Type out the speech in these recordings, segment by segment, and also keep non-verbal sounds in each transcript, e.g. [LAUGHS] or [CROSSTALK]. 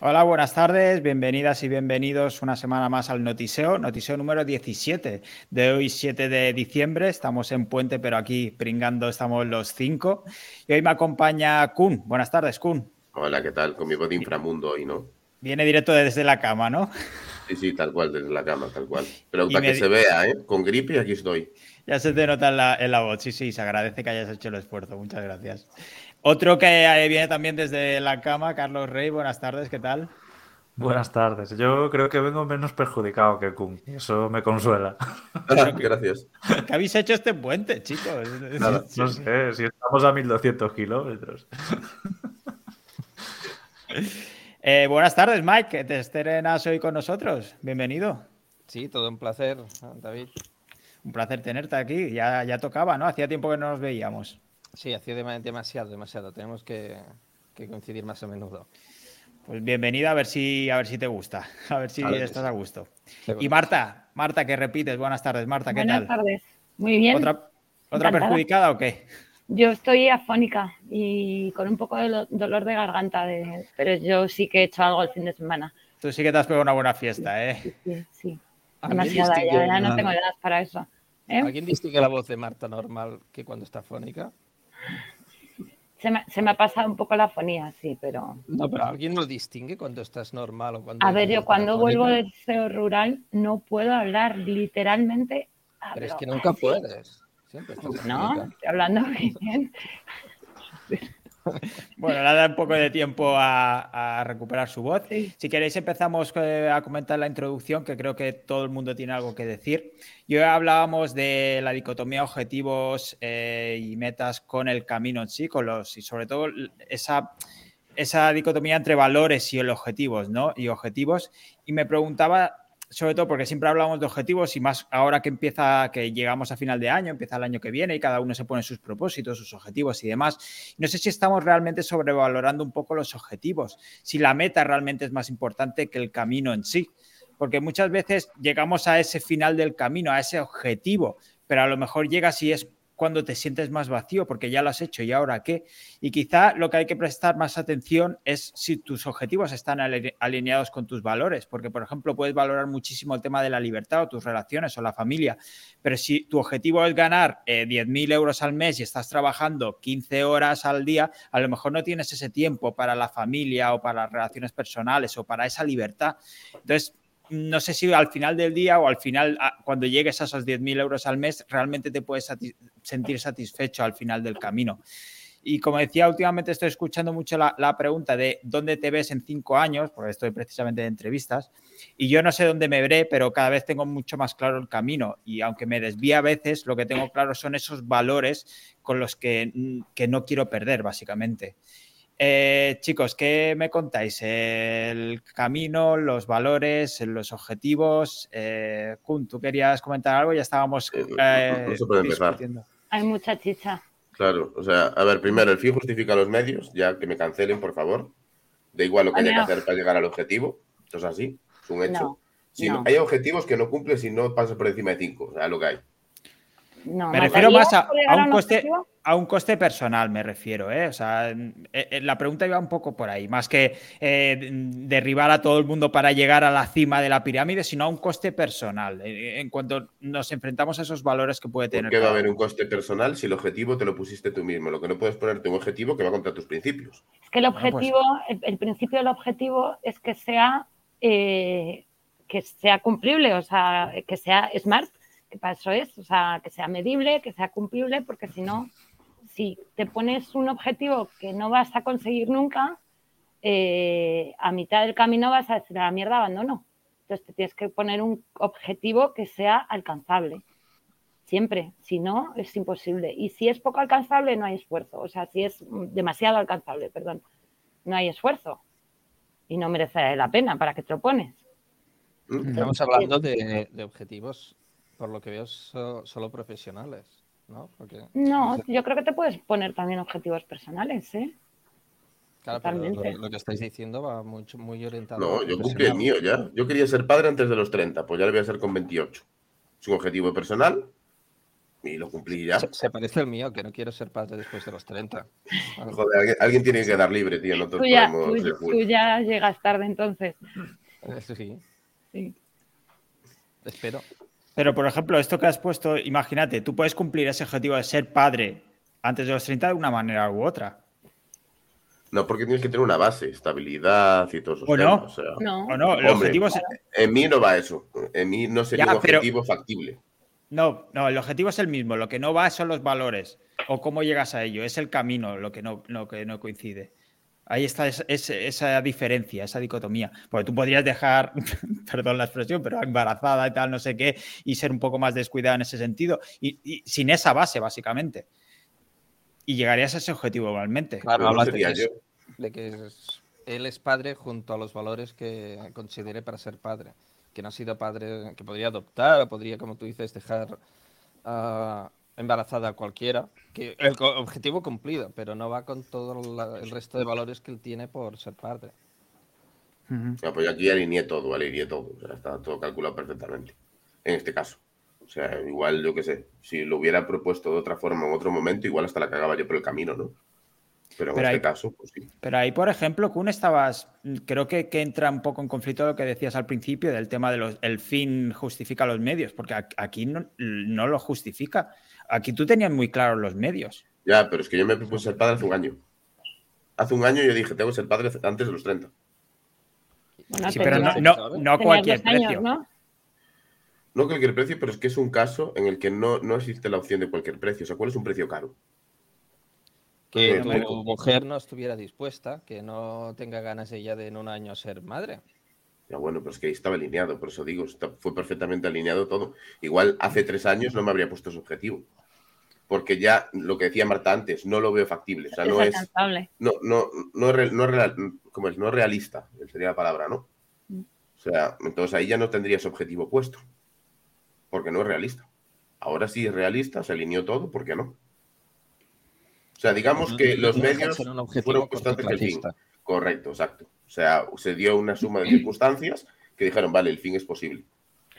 Hola, buenas tardes, bienvenidas y bienvenidos una semana más al Notiseo, Notiseo número 17 de hoy 7 de diciembre. Estamos en Puente, pero aquí pringando estamos los cinco. Y hoy me acompaña Kun. Buenas tardes, Kun. Hola, ¿qué tal? Con mi voz de inframundo hoy, ¿no? Viene directo desde la cama, ¿no? Sí, sí, tal cual, desde la cama, tal cual. Pero para que se vea, ¿eh? Con gripe aquí estoy. Ya se te nota en la, voz, sí, sí, se agradece que hayas hecho el esfuerzo, muchas gracias. Otro que viene también desde la cama, Carlos Rey, buenas tardes, ¿qué tal? Buenas tardes. Yo creo que vengo menos perjudicado que Kun. Eso me consuela. [LAUGHS] Gracias. ¿Qué habéis hecho este puente, chicos? [LAUGHS] no sé, si estamos a 1200 kilómetros. [LAUGHS] Eh, buenas tardes, Mike. Te estrenas hoy con nosotros. Bienvenido. Sí, todo un placer, David. Un placer tenerte aquí. Ya, ya tocaba, ¿no? Hacía tiempo que no nos veíamos. Sí, hacía demasiado, demasiado. Tenemos que, coincidir más a menudo. Pues bienvenida, a ver si, a ver si te gusta, [LAUGHS] a ver si estás a gusto. Y Marta, Marta, que repites, buenas tardes, Marta, ¿qué tal? Buenas tardes, muy bien. ¿Otra, ¿otra perjudicada o qué? Yo estoy afónica y con un poco de dolor de garganta, pero yo sí que he hecho algo el fin de semana. Tú sí que te has pegado una buena fiesta, ¿eh? Sí, sí. Demasiada, ya, no tengo edad para eso. ¿eh? ¿Alguien distingue la voz de Marta normal que cuando está afónica? Se me, se me, ha pasado un poco la fonía, sí, pero... No, pero ¿alguien lo distingue cuando estás normal o cuando... A ver, yo cuando vuelvo del CEO rural no puedo hablar, literalmente... Pero es que nunca puedes. no, estoy hablando [LAUGHS] bien. [LAUGHS] Bueno, le da un poco de tiempo a, recuperar su voz. Si queréis, empezamos eh, a comentar la introducción, que creo que todo el mundo tiene algo que decir. Yo hablábamos de la dicotomía objetivos eh, y metas con el camino en sí, con los, y sobre todo esa, esa dicotomía entre valores y el objetivos, ¿no? Y objetivos. Y me preguntaba sobre todo porque siempre hablamos de objetivos y más ahora que empieza, que llegamos a final de año, empieza el año que viene y cada uno se pone sus propósitos, sus objetivos y demás. No sé si estamos realmente sobrevalorando un poco los objetivos, si la meta realmente es más importante que el camino en sí, porque muchas veces llegamos a ese final del camino, a ese objetivo, pero a lo mejor llega si es cuando te sientes más vacío porque ya lo has hecho y ahora qué. Y quizá lo que hay que prestar más atención es si tus objetivos están alineados con tus valores, porque por ejemplo puedes valorar muchísimo el tema de la libertad o tus relaciones o la familia, pero si tu objetivo es ganar eh, 10.000 euros al mes y estás trabajando 15 horas al día, a lo mejor no tienes ese tiempo para la familia o para las relaciones personales o para esa libertad. Entonces, no sé si al final del día o al final, cuando llegues a esos 10.000 euros al mes, realmente te puedes sentir satisfecho al final del camino. Y como decía, últimamente estoy escuchando mucho la, pregunta de dónde te ves en cinco años, porque estoy precisamente de entrevistas, y yo no sé dónde me veré, pero cada vez tengo mucho más claro el camino. Y aunque me desvía a veces, lo que tengo claro son esos valores con los que, que no quiero perder, básicamente. Eh, chicos, ¿qué me contáis? El camino, los valores, los objetivos. Eh, Kun, tú querías comentar algo, ya estábamos eh, eh Hay mucha chicha. Claro, o sea, a ver, primero, el fin justifica los medios, ya que me cancelen, por favor. Da igual lo que haya que hacer para llegar al objetivo. Esto es así, es un hecho. si hay objetivos que no cumples si no pasas por encima de cinco, o sea, lo que hay me refiero más a, un coste, a un coste personal, me refiero. ¿eh? O sea, eh, eh, la pregunta iba un poco por ahí, más que derribar a todo el mundo para llegar a la cima de la pirámide, sino a un coste personal, en cuanto nos enfrentamos a esos valores que puede tener. ¿Por qué va a haber un coste personal si el objetivo te lo pusiste tú mismo? Lo que no puedes ponerte un objetivo que va contra tus principios. Es que el pues objetivo, el, principio del objetivo es que sea, que sea cumplible, o sea, que sea smart para eso es, o sea, que sea medible, que sea cumplible, porque si no, si te pones un objetivo que no vas a conseguir nunca, eh, a mitad del camino vas a decir a la mierda abandono. Entonces te tienes que poner un objetivo que sea alcanzable. Siempre, si no, es imposible. Y si es poco alcanzable, no hay esfuerzo. O sea, si es demasiado alcanzable, perdón, no hay esfuerzo. Y no merece la pena para que te lo pones. Estamos hablando de objetivos por lo que veo, solo profesionales, ¿no? no, yo creo que te puedes poner también objetivos personales, ¿eh? Claro, pero lo, que estáis diciendo va mucho, muy orientado. No, yo cumplí el mío ya. Yo quería ser padre antes de los 30, pues ya lo voy a ser con 28. Es un objetivo personal y lo cumplí ya. Se, parece al mío, que no quiero ser padre después de los 30. [LAUGHS] Joder, alguien, tiene que quedar libre, tío. tú, ya, llegas tarde entonces. Eh, sí. sí. Espero. Pero, por ejemplo, esto que has puesto, imagínate, tú puedes cumplir ese objetivo de ser padre antes de los 30 de una manera u otra. No, porque tienes que tener una base, estabilidad y todo eso. ¿O no? O no, el objetivo es... En mí no va eso. En mí no sería un objetivo factible. No, no, el objetivo es el mismo. Lo que no va son los valores o cómo llegas a ello. Es el camino lo que no, que no coincide. Ahí está esa diferencia, esa dicotomía. Porque tú podrías dejar, [LAUGHS] perdón la expresión, pero embarazada y tal, no sé qué, y ser un poco más descuidada en ese sentido, y, sin esa base, básicamente. Y llegarías a ese objetivo igualmente. Claro, hablas de, de que él es padre junto a los valores que considere para ser padre que no ha sido padre, que podría adoptar, o podría, como tú dices, dejar uh, embarazada a cualquiera, que el objetivo cumplido, pero no va con todo el resto de valores que él tiene por ser padre. pues yo aquí alineé todo, alineé todo, o sea, está todo calculado perfectamente, en este caso. O sea, igual, yo qué sé, si lo hubiera propuesto de otra forma en otro momento, igual hasta la cagaba yo por el camino, ¿no? Pero en este caso, pues sí. Pero ahí, por ejemplo, Kun, estabas, creo que, entra un poco en conflicto lo que decías al principio del tema de los, el fin justifica los medios, porque aquí no, lo justifica. Aquí tú tenías muy claros los medios. Ya, pero es que yo me propuse ser padre hace un año. Hace un año yo dije, tengo que ser padre antes de los 30. sí, pero no, no, cualquier precio. ¿no? no cualquier precio, pero es que es un caso en el que no, no existe la opción de cualquier precio. O sea, ¿cuál es un precio caro? Que tu mujer no estuviera dispuesta, que no tenga ganas ella de en un año ser madre. Ya bueno, pero es que ahí estaba alineado, por eso digo, fue perfectamente alineado todo. Igual hace tres años no me habría puesto ese objetivo. Porque ya lo que decía Marta antes, no lo veo factible. O sea, no es. No, no, no, no, es? No realista, sería la palabra, ¿no? Mm. O sea, entonces ahí ya no tendría ese objetivo puesto. Porque no es realista. Ahora sí es realista, se alineó todo, ¿por qué no? O sea, digamos que los medios fueron constantes del fin. Correcto, exacto. O sea, se dio una suma de [CLEARS THROAT] circunstancias que dijeron, vale, el fin es posible.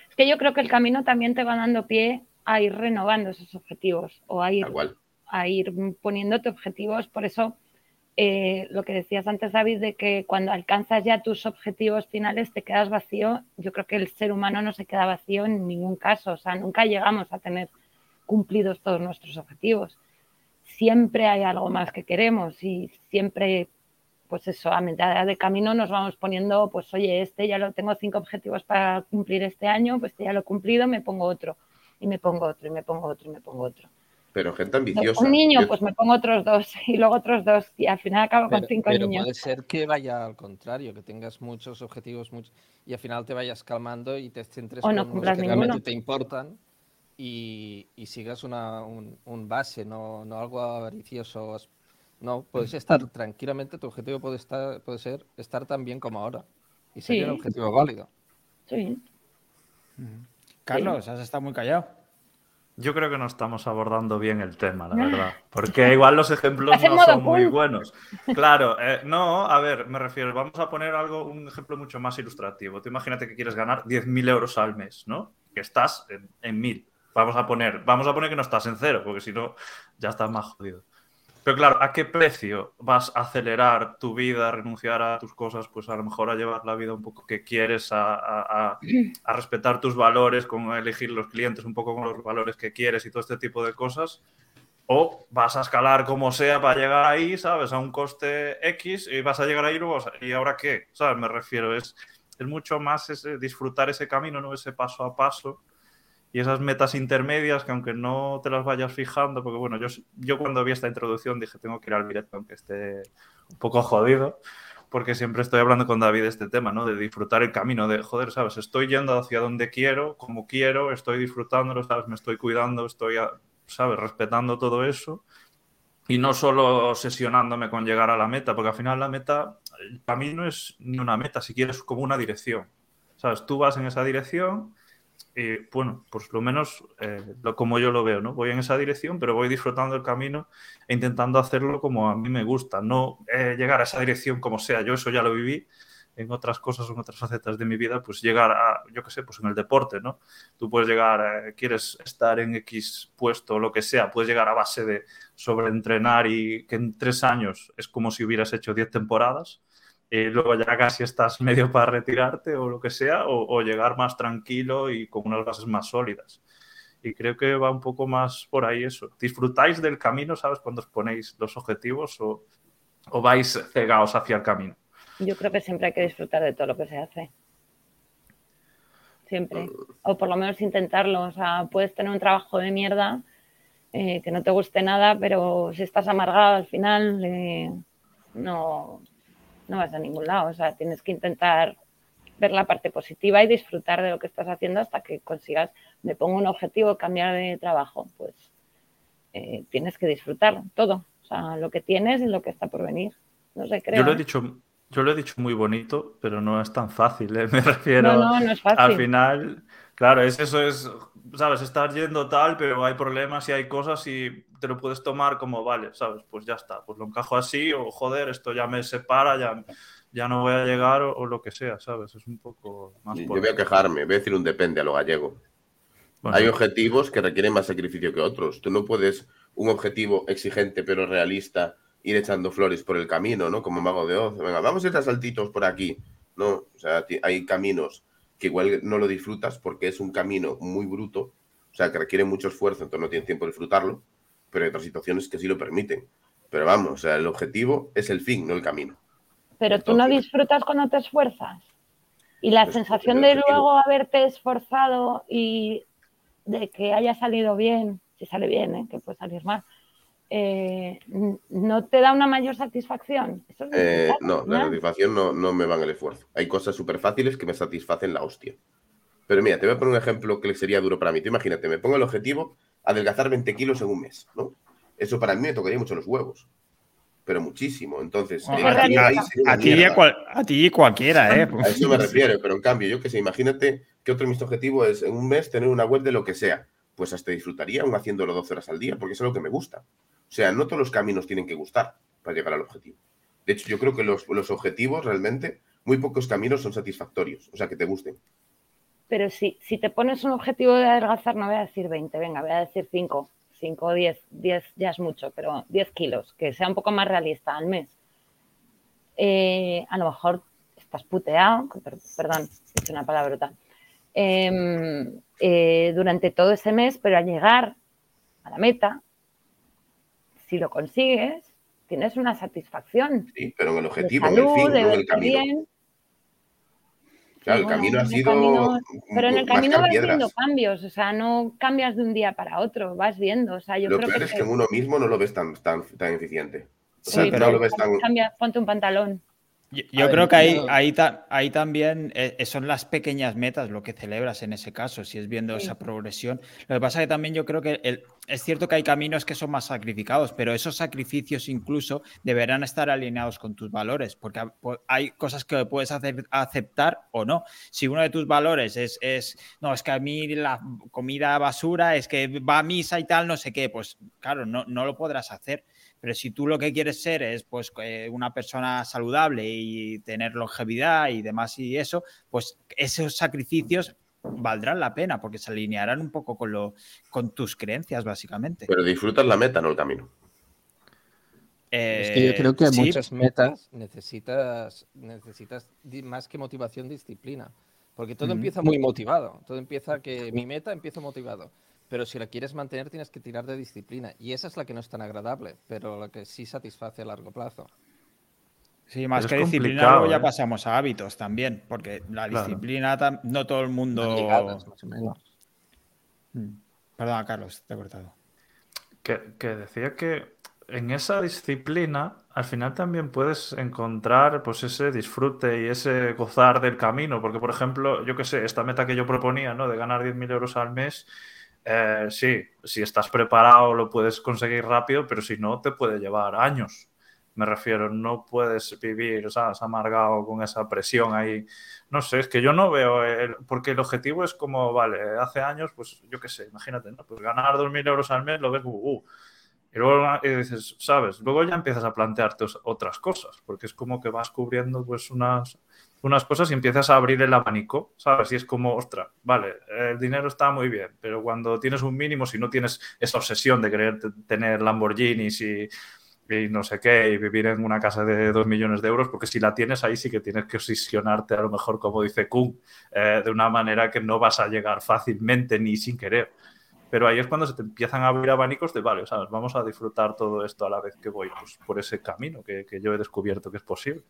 Es que yo creo que el camino también te va dando pie a ir renovando esos objetivos o a ir, a ir poniéndote objetivos. Por eso, eh, lo que decías antes, David, de que cuando alcanzas ya tus objetivos finales te quedas vacío, yo creo que el ser humano no se queda vacío en ningún caso. O sea, nunca llegamos a tener cumplidos todos nuestros objetivos siempre hay algo más que queremos y siempre, pues eso, a mitad de camino nos vamos poniendo, pues oye, este ya lo tengo cinco objetivos para cumplir este año, pues este ya lo he cumplido, me pongo otro, y me pongo otro, y me pongo otro, y me pongo otro. Pero gente ambiciosa. Un niño, pues me pongo otros dos, [LAUGHS] y luego otros dos, y al final acabo con cinco pero niños. Puede ser que vaya al contrario, que tengas muchos objetivos, muchos, y al final te vayas calmando y te centres en los que realmente te importan y, sigas una, un, base, no, no algo avaricioso. No, puedes estar tranquilamente, tu objetivo puede, estar, puede ser estar tan bien como ahora. Y sería un objetivo válido. Sí. Carlos, has estado muy callado. Yo creo que no estamos abordando bien el tema, la verdad. Porque igual los ejemplos no son muy buenos. Claro, eh, no, a ver, me refiero, vamos a poner algo, un ejemplo mucho más ilustrativo. Tú imagínate que quieres ganar 10.000 euros al mes, ¿no? Que estás en, en 1.000. Vamos a poner, vamos a poner que no estás en cero, porque si no, ya estás más jodido. Pero claro, ¿a qué precio vas a acelerar tu vida, a renunciar a tus cosas, pues a lo mejor a llevar la vida un poco que quieres, a, respetar tus valores, con elegir los clientes un poco con los valores que quieres y todo este tipo de cosas? O vas a escalar como sea para llegar ahí, ¿sabes? A un coste X y vas a llegar ahí luego, ¿y ahora qué? ¿Sabes? Me refiero, es, es mucho más ese, disfrutar ese camino, ¿no? Ese paso a paso y esas metas intermedias que aunque no te las vayas fijando, porque bueno, yo, yo cuando vi esta introducción dije tengo que ir al directo aunque esté un poco jodido, porque siempre estoy hablando con David de este tema, ¿no? De disfrutar el camino, de joder, ¿sabes? Estoy yendo hacia donde quiero, como quiero, estoy disfrutándolo, ¿sabes? Me estoy cuidando, estoy, ¿sabes? Respetando todo eso. Y no solo obsesionándome con llegar a la meta, porque al final la meta, el camino es ni una meta, si quieres, como una dirección. ¿Sabes? Tú vas en esa dirección y bueno, pues lo menos eh, como yo lo veo, ¿no? Voy en esa dirección, pero voy disfrutando el camino e intentando hacerlo como a mí me gusta, no eh, llegar a esa dirección como sea. Yo eso ya lo viví en otras cosas en otras facetas de mi vida, pues llegar a, yo qué sé, pues en el deporte, ¿no? Tú puedes llegar, eh, quieres estar en X puesto lo que sea, puedes llegar a base de sobreentrenar y que en tres años es como si hubieras hecho diez temporadas y luego ya casi estás medio para retirarte o lo que sea, o, llegar más tranquilo y con unas bases más sólidas. Y creo que va un poco más por ahí eso. ¿Disfrutáis del camino, sabes, cuando os ponéis los objetivos o, o vais cegados hacia el camino? Yo creo que siempre hay que disfrutar de todo lo que se hace. Siempre. O por lo menos intentarlo. O sea, puedes tener un trabajo de mierda eh, que no te guste nada, pero si estás amargado al final, eh, no, no vas a ningún lado. O sea, tienes que intentar ver la parte positiva y disfrutar de lo que estás haciendo hasta que consigas, me pongo un objetivo, cambiar de trabajo, pues eh, tienes que disfrutar todo. O sea, lo que tienes y lo que está por venir. No sé, creo. Yo lo he dicho, yo lo he dicho muy bonito, pero no es tan fácil, ¿eh? [LAUGHS] me refiero. No, no, no es fácil. Al final, claro, es eso es, sabes, estar yendo tal, pero hay problemas y hay cosas y te lo puedes tomar como, vale, sabes, pues ya está, pues lo encajo así o joder, esto ya me separa, ya, ya no voy a llegar o, lo que sea, sabes, es un poco más... Yo voy a quejarme, voy a decir un depende a lo gallego. Hay objetivos que requieren más sacrificio que otros. Tú no puedes un objetivo exigente pero realista ir echando flores por el camino, ¿no? Como mago de Oz. Venga, vamos a ir a saltitos por aquí. No, o sea, hay caminos que igual no lo disfrutas porque es un camino muy bruto, o sea, que requiere mucho esfuerzo, entonces no tienes tiempo de disfrutarlo, pero hay otras situaciones que sí lo permiten. Pero vamos, o sea, el objetivo es el fin, no el camino. Pero tú no disfrutas cuando te esfuerzas. Y la pues, sensación de luego haberte esforzado y de que haya salido bien, si sale bien, ¿eh? que puede salir mal, eh, ¿no te da una mayor satisfacción? Eh, no, la satisfacción no, no, me va en el esfuerzo. Hay cosas súper fáciles que me satisfacen la hostia. Pero mira, te voy a poner un ejemplo que sería duro para mí. Tú imagínate, me pongo el objetivo adelgazar 20 kilos en un mes, ¿no? Eso para mí me tocaría mucho los huevos. Pero muchísimo. Entonces, a, ti, a, ti, cualquiera, ¿eh? A eso me refiero, pero en cambio, yo que sé, imagínate que otro de mis objetivos es en un mes tener una web de lo que sea. Pues hasta disfrutaría aún haciéndolo 12 horas al día, porque es lo que me gusta. O sea, no todos los caminos tienen que gustar para llegar al objetivo. De hecho, yo creo que los, objetivos realmente, muy pocos caminos son satisfactorios, o sea, que te gusten. Pero si, si te pones un objetivo de adelgazar, no voy a decir 20, venga, voy a decir 5, 5 o 10, 10 ya es mucho, pero 10 kilos, que sea un poco más realista al mes. Eh, a lo mejor estás puteado, perdón, es una palabra brutal, em, eh, durante todo ese mes, pero al llegar a la meta, si lo consigues, tienes una satisfacción. Sí, pero en el objetivo, en el fin, no en el camino. Claro, el camino ha sido. pero en el camino vas viendo cambios, o sea, no cambias de un día para otro, vas viendo. O sea, yo lo creo peor es que en uno mismo no lo ves tan, tan, tan eficiente. sí, pero no lo ves tan... Cambia, ponte un pantalón. Yo, creo que ahí, ahí, ahí también eh, son las pequeñas metas lo que celebras en ese caso, si es viendo esa progresión. Lo que pasa es que también yo creo que es cierto que hay caminos que son más sacrificados, pero esos sacrificios incluso deberán estar alineados con tus valores, porque hay cosas que puedes hacer, aceptar o no. Si uno de tus valores es, es, no, es que a mí la comida basura, es que va a misa y tal, no sé qué, pues claro, no, no lo podrás hacer. Pero si tú lo que quieres ser es pues una persona saludable y tener longevidad y demás y eso, pues esos sacrificios valdrán la pena porque se alinearán un poco con, lo, con tus creencias, básicamente. Pero disfrutas la meta, no el camino. es que yo creo que eh, muchas metas necesitas, necesitas más que motivación, disciplina. Porque todo empieza muy motivado. Todo empieza que mi meta empieza motivado pero si la quieres mantener tienes que tirar de disciplina. Y esa es la que no es tan agradable, pero la que sí satisface a largo plazo. Sí, más que disciplina, luego ya ¿eh? pasamos a hábitos también, porque la disciplina no todo el mundo. Mm. Perdona, Carlos, te he cortado. Que, que, decía que en esa disciplina al final también puedes encontrar pues ese disfrute y ese gozar del camino, porque por ejemplo, yo qué sé, esta meta que yo proponía, ¿no? De ganar 10.000 euros al mes, eh, sí, si estás preparado lo puedes conseguir rápido, pero si no, te puede llevar años. Me refiero, no puedes vivir, ¿sabes? Amargado con esa presión ahí. No sé, es que yo no veo, porque el objetivo es como, vale, hace años, pues yo qué sé, imagínate, ¿no? Pues ganar 2.000 euros al mes lo ves, uh, uh, y luego dices, ¿sabes? Luego ya empiezas a plantearte otras cosas, porque es como que vas cubriendo pues unas unas cosas y empiezas a abrir el abanico, ¿sabes? Y es como, ostra, vale, el dinero está muy bien, pero cuando tienes un mínimo, si no tienes esa obsesión de querer tener Lamborghinis y, no sé qué, y vivir en una casa de dos millones de euros, porque si la tienes ahí sí que tienes que obsesionarte, a lo mejor, como dice Kuhn, eh, de una manera que no vas a llegar fácilmente ni sin querer. Pero ahí es cuando se te empiezan a abrir abanicos de, vale, ¿sabes? Vamos a disfrutar todo esto a la vez que voy pues, por ese camino que, que yo he descubierto que es posible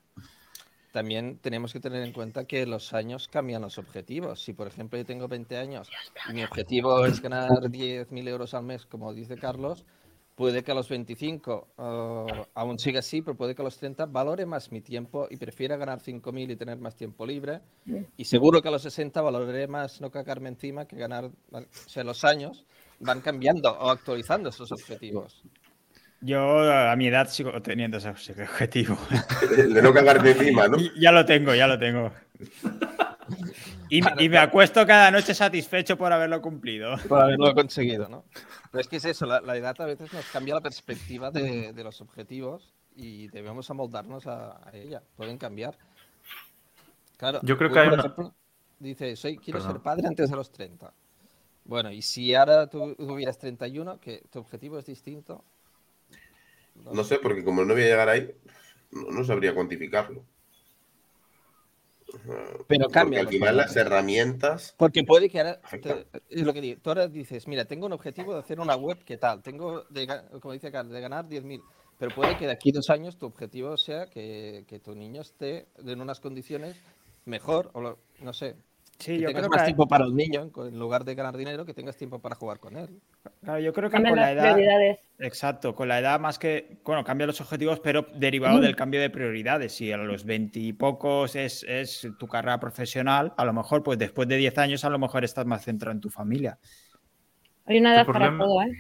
también tenemos que tener en cuenta que los años cambian los objetivos. Si, por ejemplo, yo tengo 20 años y mi objetivo es ganar 10.000 euros al mes, como dice Carlos, puede que a los 25 eh, aún siga así, pero puede que a los 30 valore más mi tiempo y prefiera ganar 5.000 y tener más tiempo libre. Y seguro que a los 60 valoraré más no cagarme encima que ganar, o sea, los años van cambiando o actualizando esos objetivos. Yo a mi edad sigo teniendo ese objetivo. [LAUGHS] De no cagarte encima, ¿no? [LAUGHS] Ya lo tengo, ya lo tengo. [LAUGHS] Y, me acuesto cada noche satisfecho por haberlo cumplido. Por haberlo [LAUGHS] conseguido, ¿no? Pero es que es eso, la, edad a veces nos cambia la perspectiva de, los objetivos y debemos amoldarnos a, ella. Pueden cambiar. Claro, yo creo que hay una... dice, soy, quiero ser padre antes de los 30. Bueno, y si ahora tú tuvieras 31, que tu objetivo es distinto, no sé, porque como no voy a llegar ahí, no, sabría cuantificarlo. Pero cambia. Porque al final las herramientas. Porque puede que ahora. es lo que digo. Tú ahora dices, mira, tengo un objetivo de hacer una web, ¿qué tal? Tengo, de, como dice Carlos, de ganar 10.000. Pero puede que de aquí a dos años tu objetivo sea que, que tu niño esté en unas condiciones mejor, o no sé, Sí, yo tengas creo más que tiempo para el niño, en lugar de ganar dinero, que tengas tiempo para jugar con él. Claro, yo creo que con la edad. Exacto, con la edad más que. Bueno, cambia los objetivos, pero derivado del cambio de prioridades. Si a los veintipocos es, es tu carrera profesional, a lo mejor, pues después de diez años, a lo mejor estás más centrado en tu familia. Hay una edad para todo, ¿eh?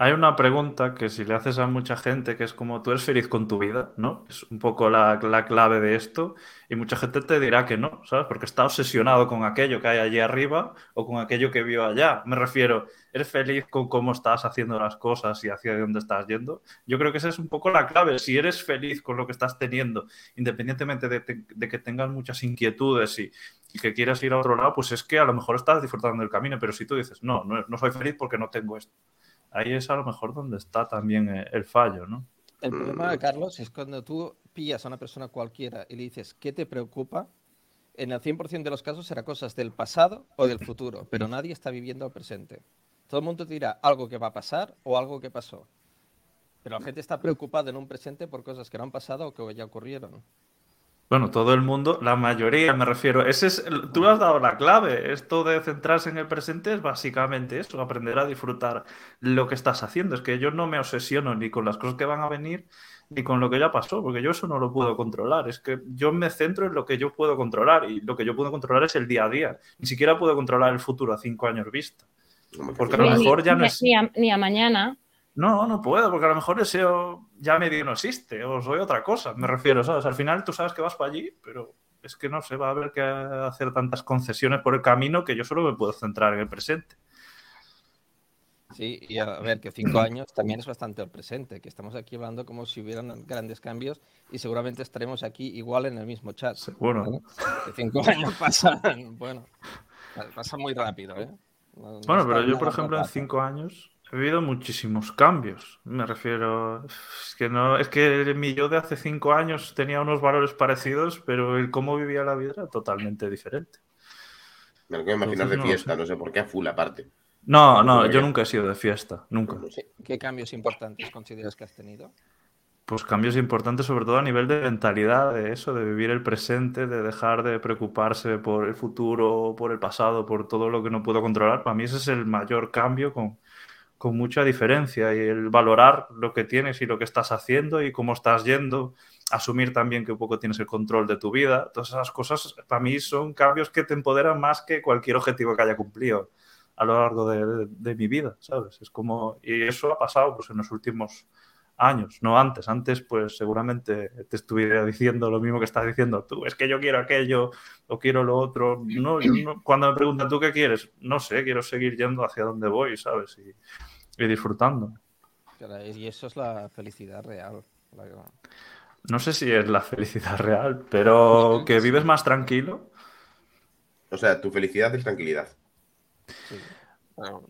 Hay una pregunta que si le haces a mucha gente que es como tú eres feliz con tu vida, ¿no? Es un poco la, clave de esto y mucha gente te dirá que no, ¿sabes? Porque está obsesionado con aquello que hay allí arriba o con aquello que vio allá. Me refiero, ¿eres feliz con cómo estás haciendo las cosas y hacia dónde estás yendo? Yo creo que esa es un poco la clave. Si eres feliz con lo que estás teniendo, independientemente de, que tengas muchas inquietudes y, que quieras ir a otro lado, pues es que a lo mejor estás disfrutando del camino, pero si tú dices, no, no soy feliz porque no tengo esto ahí es a lo mejor donde está también eh, el fallo, ¿no? El problema, Carlos, es cuando tú pillas a una persona cualquiera y le dices, ¿qué te preocupa? En el 100% de los casos será cosas del pasado o del futuro, pero nadie está viviendo el presente. Todo el mundo te dirá algo que va a pasar o algo que pasó. Pero la gente está preocupada en un presente por cosas que no han pasado o que ya ocurrieron. Bueno, todo el mundo, la mayoría, me refiero. Ese es, tú has dado la clave. Esto de centrarse en el presente es básicamente eso, aprender a disfrutar lo que estás haciendo. Es que yo no me obsesiono ni con las cosas que van a venir ni con lo que ya pasó, porque yo eso no lo puedo controlar. Es que yo me centro en lo que yo puedo controlar y lo que yo puedo controlar es el día a día. Ni siquiera puedo controlar el futuro a cinco años vista. Porque a lo mejor ya no es. ni a mañana. No, no puedo, porque a lo mejor ese ya medio no existe, o soy otra cosa, me refiero, ¿sabes? Al final tú sabes que vas para allí, pero es que no se va a haber que hacer tantas concesiones por el camino que yo solo me puedo centrar en el presente. Sí, y a ver, que cinco años también es bastante el presente, que estamos aquí hablando como si hubieran grandes cambios y seguramente estaremos aquí igual en el mismo chat. Seguro. Que cinco [LAUGHS] años pasan, bueno, pasa muy rápido, ¿eh? bueno, pero yo, por ejemplo, en cinco años He vivido muchísimos cambios. Me refiero. Es que no. Es que mi yo de hace cinco años tenía unos valores parecidos, pero el cómo vivía la vida era totalmente diferente. Me lo quiero imaginar de fiesta, no sé por qué a full aparte. No, no, yo nunca he sido de fiesta, nunca. ¿Qué cambios importantes consideras que has tenido? Pues cambios importantes, sobre todo a nivel de mentalidad, de eso, de vivir el presente, de dejar de preocuparse por el futuro, por el pasado, por todo lo que no puedo controlar. Para mí ese es el mayor cambio con, con mucha diferencia y el valorar lo que tienes y lo que estás haciendo y cómo estás yendo, asumir también que un poco tienes el control de tu vida, todas esas cosas para mí son cambios que te empoderan más que cualquier objetivo que haya cumplido a lo largo de, mi vida, ¿sabes? Es como, y eso ha pasado pues en los últimos años, no antes. Antes, pues seguramente te estuviera diciendo lo mismo que estás diciendo tú. Es que yo quiero aquello o quiero lo otro. No, cuando me preguntan tú qué quieres, no sé, quiero seguir yendo hacia donde voy, ¿sabes? Disfrutando. Y eso es la felicidad real. No sé si es la felicidad real, pero [LAUGHS] que vives más tranquilo. O sea, tu felicidad es tranquilidad.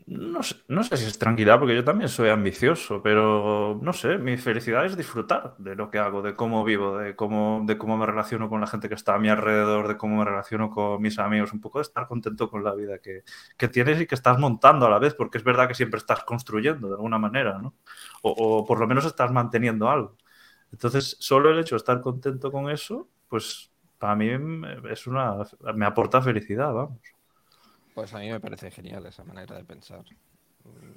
No sé, si es tranquilidad, porque yo también soy ambicioso, pero no sé, mi felicidad es disfrutar de lo que hago, de cómo vivo, de cómo, de cómo me relaciono con la gente que está a mi alrededor, de cómo me relaciono con mis amigos, un poco de estar contento con la vida que, tienes y que estás montando a la vez, porque es verdad que siempre estás construyendo de alguna manera, ¿no? O, o por lo menos estás manteniendo algo. Entonces, solo el hecho de estar contento con eso, pues para mí es una, me aporta felicidad, vamos. Pues a mí me parece genial esa manera de pensar.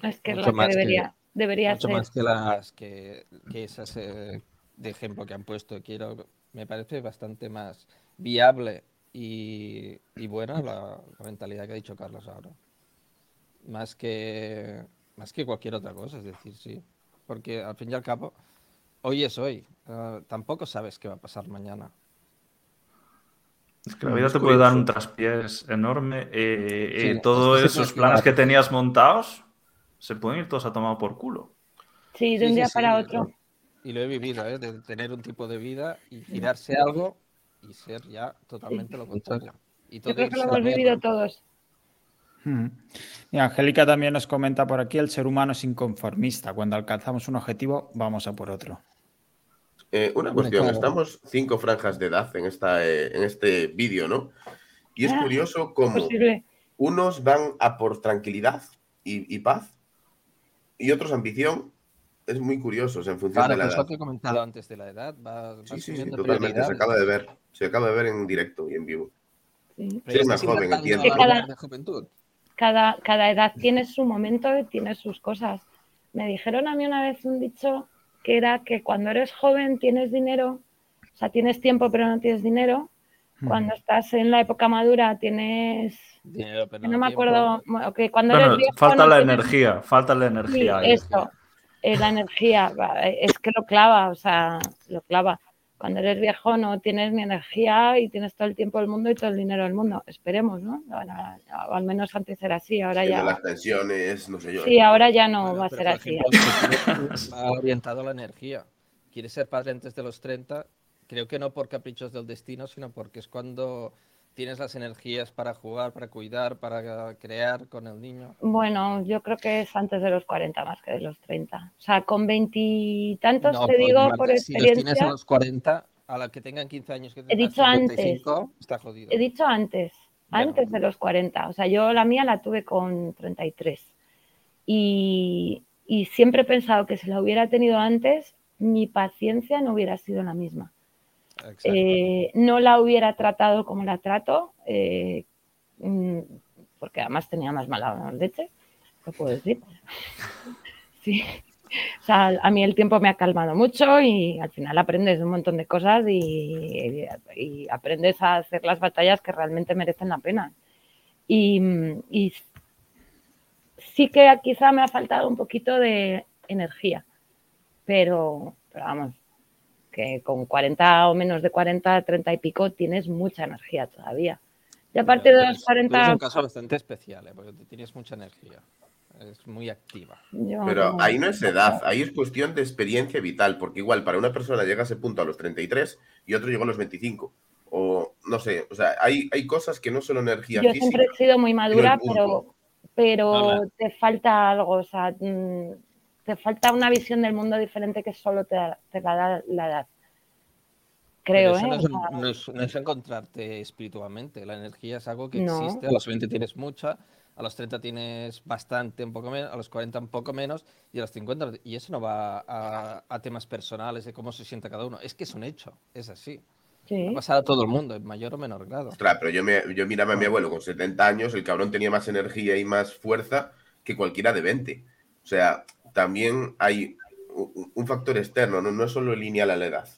Es que lo que debería, debería mucho más que las que, esas eh, de ejemplo que han puesto. Quiero, me parece bastante más viable y, buena la, mentalidad que ha dicho Carlos ahora. Más que, más que cualquier otra cosa, es decir, sí. Porque al fin y al cabo, hoy es hoy. Ah, tampoco sabes qué va a pasar mañana. Es que la vida te puede dar un traspiés enorme y, todos esos planes que tenías montados se pueden ir todos a tomar por culo. Sí, de un día para otro. Y lo he vivido, ¿eh? de tener un tipo de vida y girarse algo y ser ya totalmente lo contrario. Y Yo creo que lo hemos vivido todos. Hmm. Y Angélica también nos comenta por aquí, el ser humano es inconformista. Cuando alcanzamos un objetivo, vamos a por otro. Eh, una cuestión, estamos cinco franjas de edad en, esta, eh, en este vídeo, ¿no? Y es curioso cómo unos van a por tranquilidad y, paz y otros ambición. Es muy curioso en función de la edad. que he comentado antes de la edad. Va, sí, sí, sí, totalmente. Se acaba de ver. Se acaba de ver en directo y en vivo. Sí. más joven, entiendo. Cada, cada edad tiene su momento y tiene sus cosas. Me dijeron a mí una vez un dicho que era que cuando eres joven tienes dinero, o sea, tienes tiempo pero no tienes dinero. Cuando estás en la época madura tienes... Dinero, pero no, me acuerdo, que cuando eres viejo, falta la energía, falta la energía. Sí, esto, eh, la energía, es que lo clava, o sea, lo clava. Cuando eres viejo no tienes ni energía y tienes todo el tiempo del mundo y todo el dinero del mundo. Esperemos, ¿no? o al menos antes era así, ahora ya. Las pensiones, no sé yo. Sí, ahora ya no va a ser así. ha orientado la energía. Quieres ser padre antes de los 30, creo que no por caprichos del destino, sino porque es cuando tienes las energías para jugar, para cuidar, para crear con el niño? Bueno, yo creo que es antes de los 40 más que de los 30. O sea, con veintitantos te digo por experiencia. Si los tienes a los 40, a la que tengan 15 años, que he dicho antes, está jodido. He dicho antes, antes de los 40. O sea, yo la mía la tuve con 33. Y, y siempre he pensado que si la hubiera tenido antes, mi paciencia no hubiera sido la misma. Eh, no la hubiera tratado como la trato, eh, mm, porque además tenía más mala leche, ¿qué puedo decir? [LAUGHS] sí. O sea, a mí el tiempo me ha calmado mucho y al final aprendes un montón de cosas y, aprendes a hacer las batallas que realmente merecen la pena. Y, sí que quizá me ha faltado un poquito de energía, pero vamos, que con 40 o menos de 40, 30 y pico tienes mucha energía todavía. Y a partir de los 40... Es un caso bastante especial, ¿eh? porque tienes mucha energía. Es muy activa. Pero ahí no es edad, ahí es cuestión de experiencia vital, porque igual para una persona llega a ese punto a los 33 y otro llegó a los 25. O no sé, o sea, hay, hay cosas que no son energía Yo siempre he sido muy madura, pero, pero te falta algo, o sea, mm, te falta una visión del mundo diferente que solo te, te la da la edad. Creo, ¿eh? No es, encontrarte espiritualmente. La energía es algo que existe. A los 20 tienes mucha, a los 30 tienes bastante, un poco menos, a los 40 un poco menos, y a los 50. Y eso no va a, temas personales de cómo se siente cada uno. Es que es un hecho, es así. Sí. Va a pasar a todo el mundo, en mayor o menor grado. Claro, pero yo, me, yo miraba a mi abuelo con 70 años, el cabrón tenía más energía y más fuerza que cualquiera de 20. O sea, también hay un factor externo, no, no es solo lineal a la edad.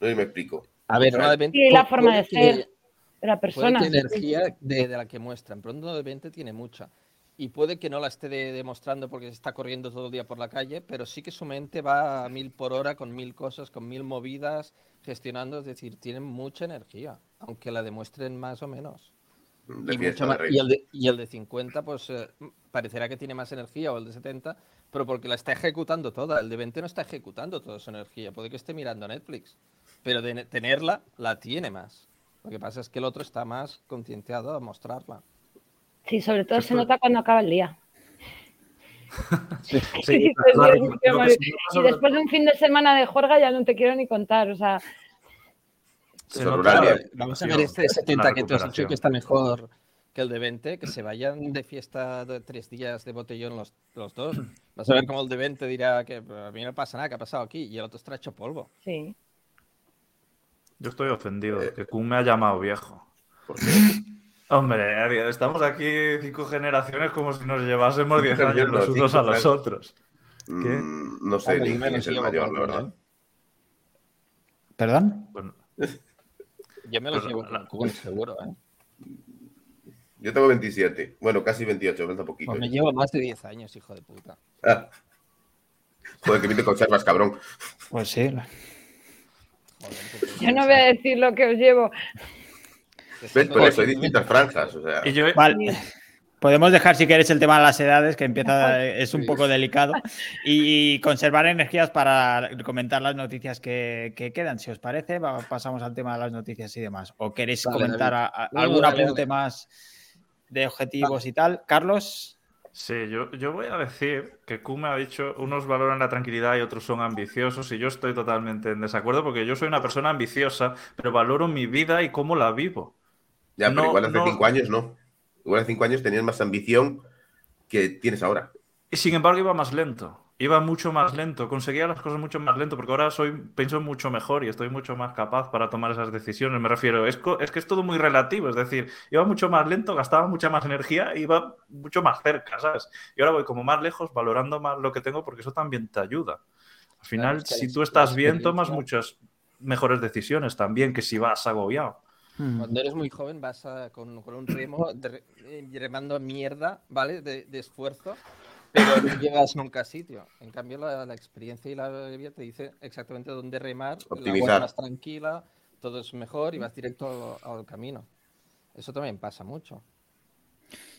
No me explico. A ver, una de 20, la forma de ser de la persona. Puede energía de, la que muestran, pero uno de 20 tiene mucha. Y puede que no la esté demostrando porque se está corriendo todo el día por la calle, pero sí que su mente va a mil por hora con mil cosas, con mil movidas, gestionando, es decir, tienen mucha energía, aunque la demuestren más o menos. Y, el de, y, el de, 50, pues eh, parecerá que tiene más energía, o el de 70, pero porque la está ejecutando toda. El de 20 no está ejecutando toda su energía. Puede que esté mirando Netflix, pero de tenerla, la tiene más. Lo que pasa es que el otro está más concienciado a mostrarla. Sí, sobre todo se nota cuando acaba el día. [LAUGHS] Sí, [LAUGHS] y después de un fin de semana de juerga ya no te quiero ni contar, o sea. vamos a ver este 70 que tú has dicho que está mejor que el de 20, que se vayan de fiesta de tres días de botellón los, los dos. Vas a ver cómo el de 20 dirá que a mí no pasa nada, que ha pasado aquí, y el otro está hecho polvo. Sí. Yo estoy ofendido, que Kun me ha llamado viejo. ¿Por qué? [LAUGHS] Hombre, estamos aquí cinco generaciones como si nos llevásemos diez [LAUGHS] años los unos a los otros. Mm, no sé ni quién es el mayor, la verdad. ¿Perdón? Yo me lo llevo con seguro, ¿eh? Yo tengo 27. Bueno, casi 28, falta poquito. Pues me llevo más de 10 años, hijo de puta. Ah. Joder, que bien te conservas, cabrón. Pues sí. Yo no voy a decir lo que os llevo. ¿Ves? Por eso hay distintas franjas. O sea. Vale. Podemos dejar, si queréis, el tema de las edades, que empieza, es un poco delicado, y conservar energías para comentar las noticias que, quedan. Si os parece, pasamos al tema de las noticias y demás. ¿O queréis comentar algún apunte más de objetivos y tal? Carlos. Sí, yo, yo voy a decir que me ha dicho unos valoran la tranquilidad y otros son ambiciosos y yo estoy totalmente en desacuerdo porque yo soy una persona ambiciosa, pero valoro mi vida y cómo la vivo. Ya, pero igual hace cinco años no. Igual hace cinco años tenías más ambición que tienes ahora. Y sin embargo iba más lento. Iba mucho más lento. Conseguía las cosas mucho más lento porque ahora soy, pienso mucho mejor y estoy mucho más capaz para tomar esas decisiones. Me refiero, es, es que es todo muy relativo. Es decir, iba mucho más lento, gastaba mucha más energía, iba mucho más cerca, ¿sabes? Y ahora voy como más lejos, valorando más lo que tengo porque eso también te ayuda. Al final, si tú estás bien, tomas muchas mejores decisiones también que si vas agobiado. Hmm. Cuando eres muy joven vas con, un remo eh, remando mierda, ¿vale? De, esfuerzo, pero [LAUGHS] no llegas nunca a sitio. En cambio, la, experiencia y la vida te dice exactamente dónde remar, Optimizar. la más tranquila, todo es mejor y vas directo al camino. Eso también pasa mucho.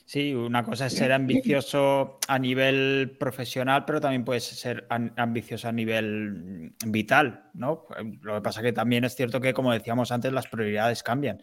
Sí, una cosa es ser ambicioso a nivel profesional, pero también puedes ser ambicioso a nivel vital, ¿no? Lo que pasa es que también es cierto que, como decíamos antes, las prioridades cambian.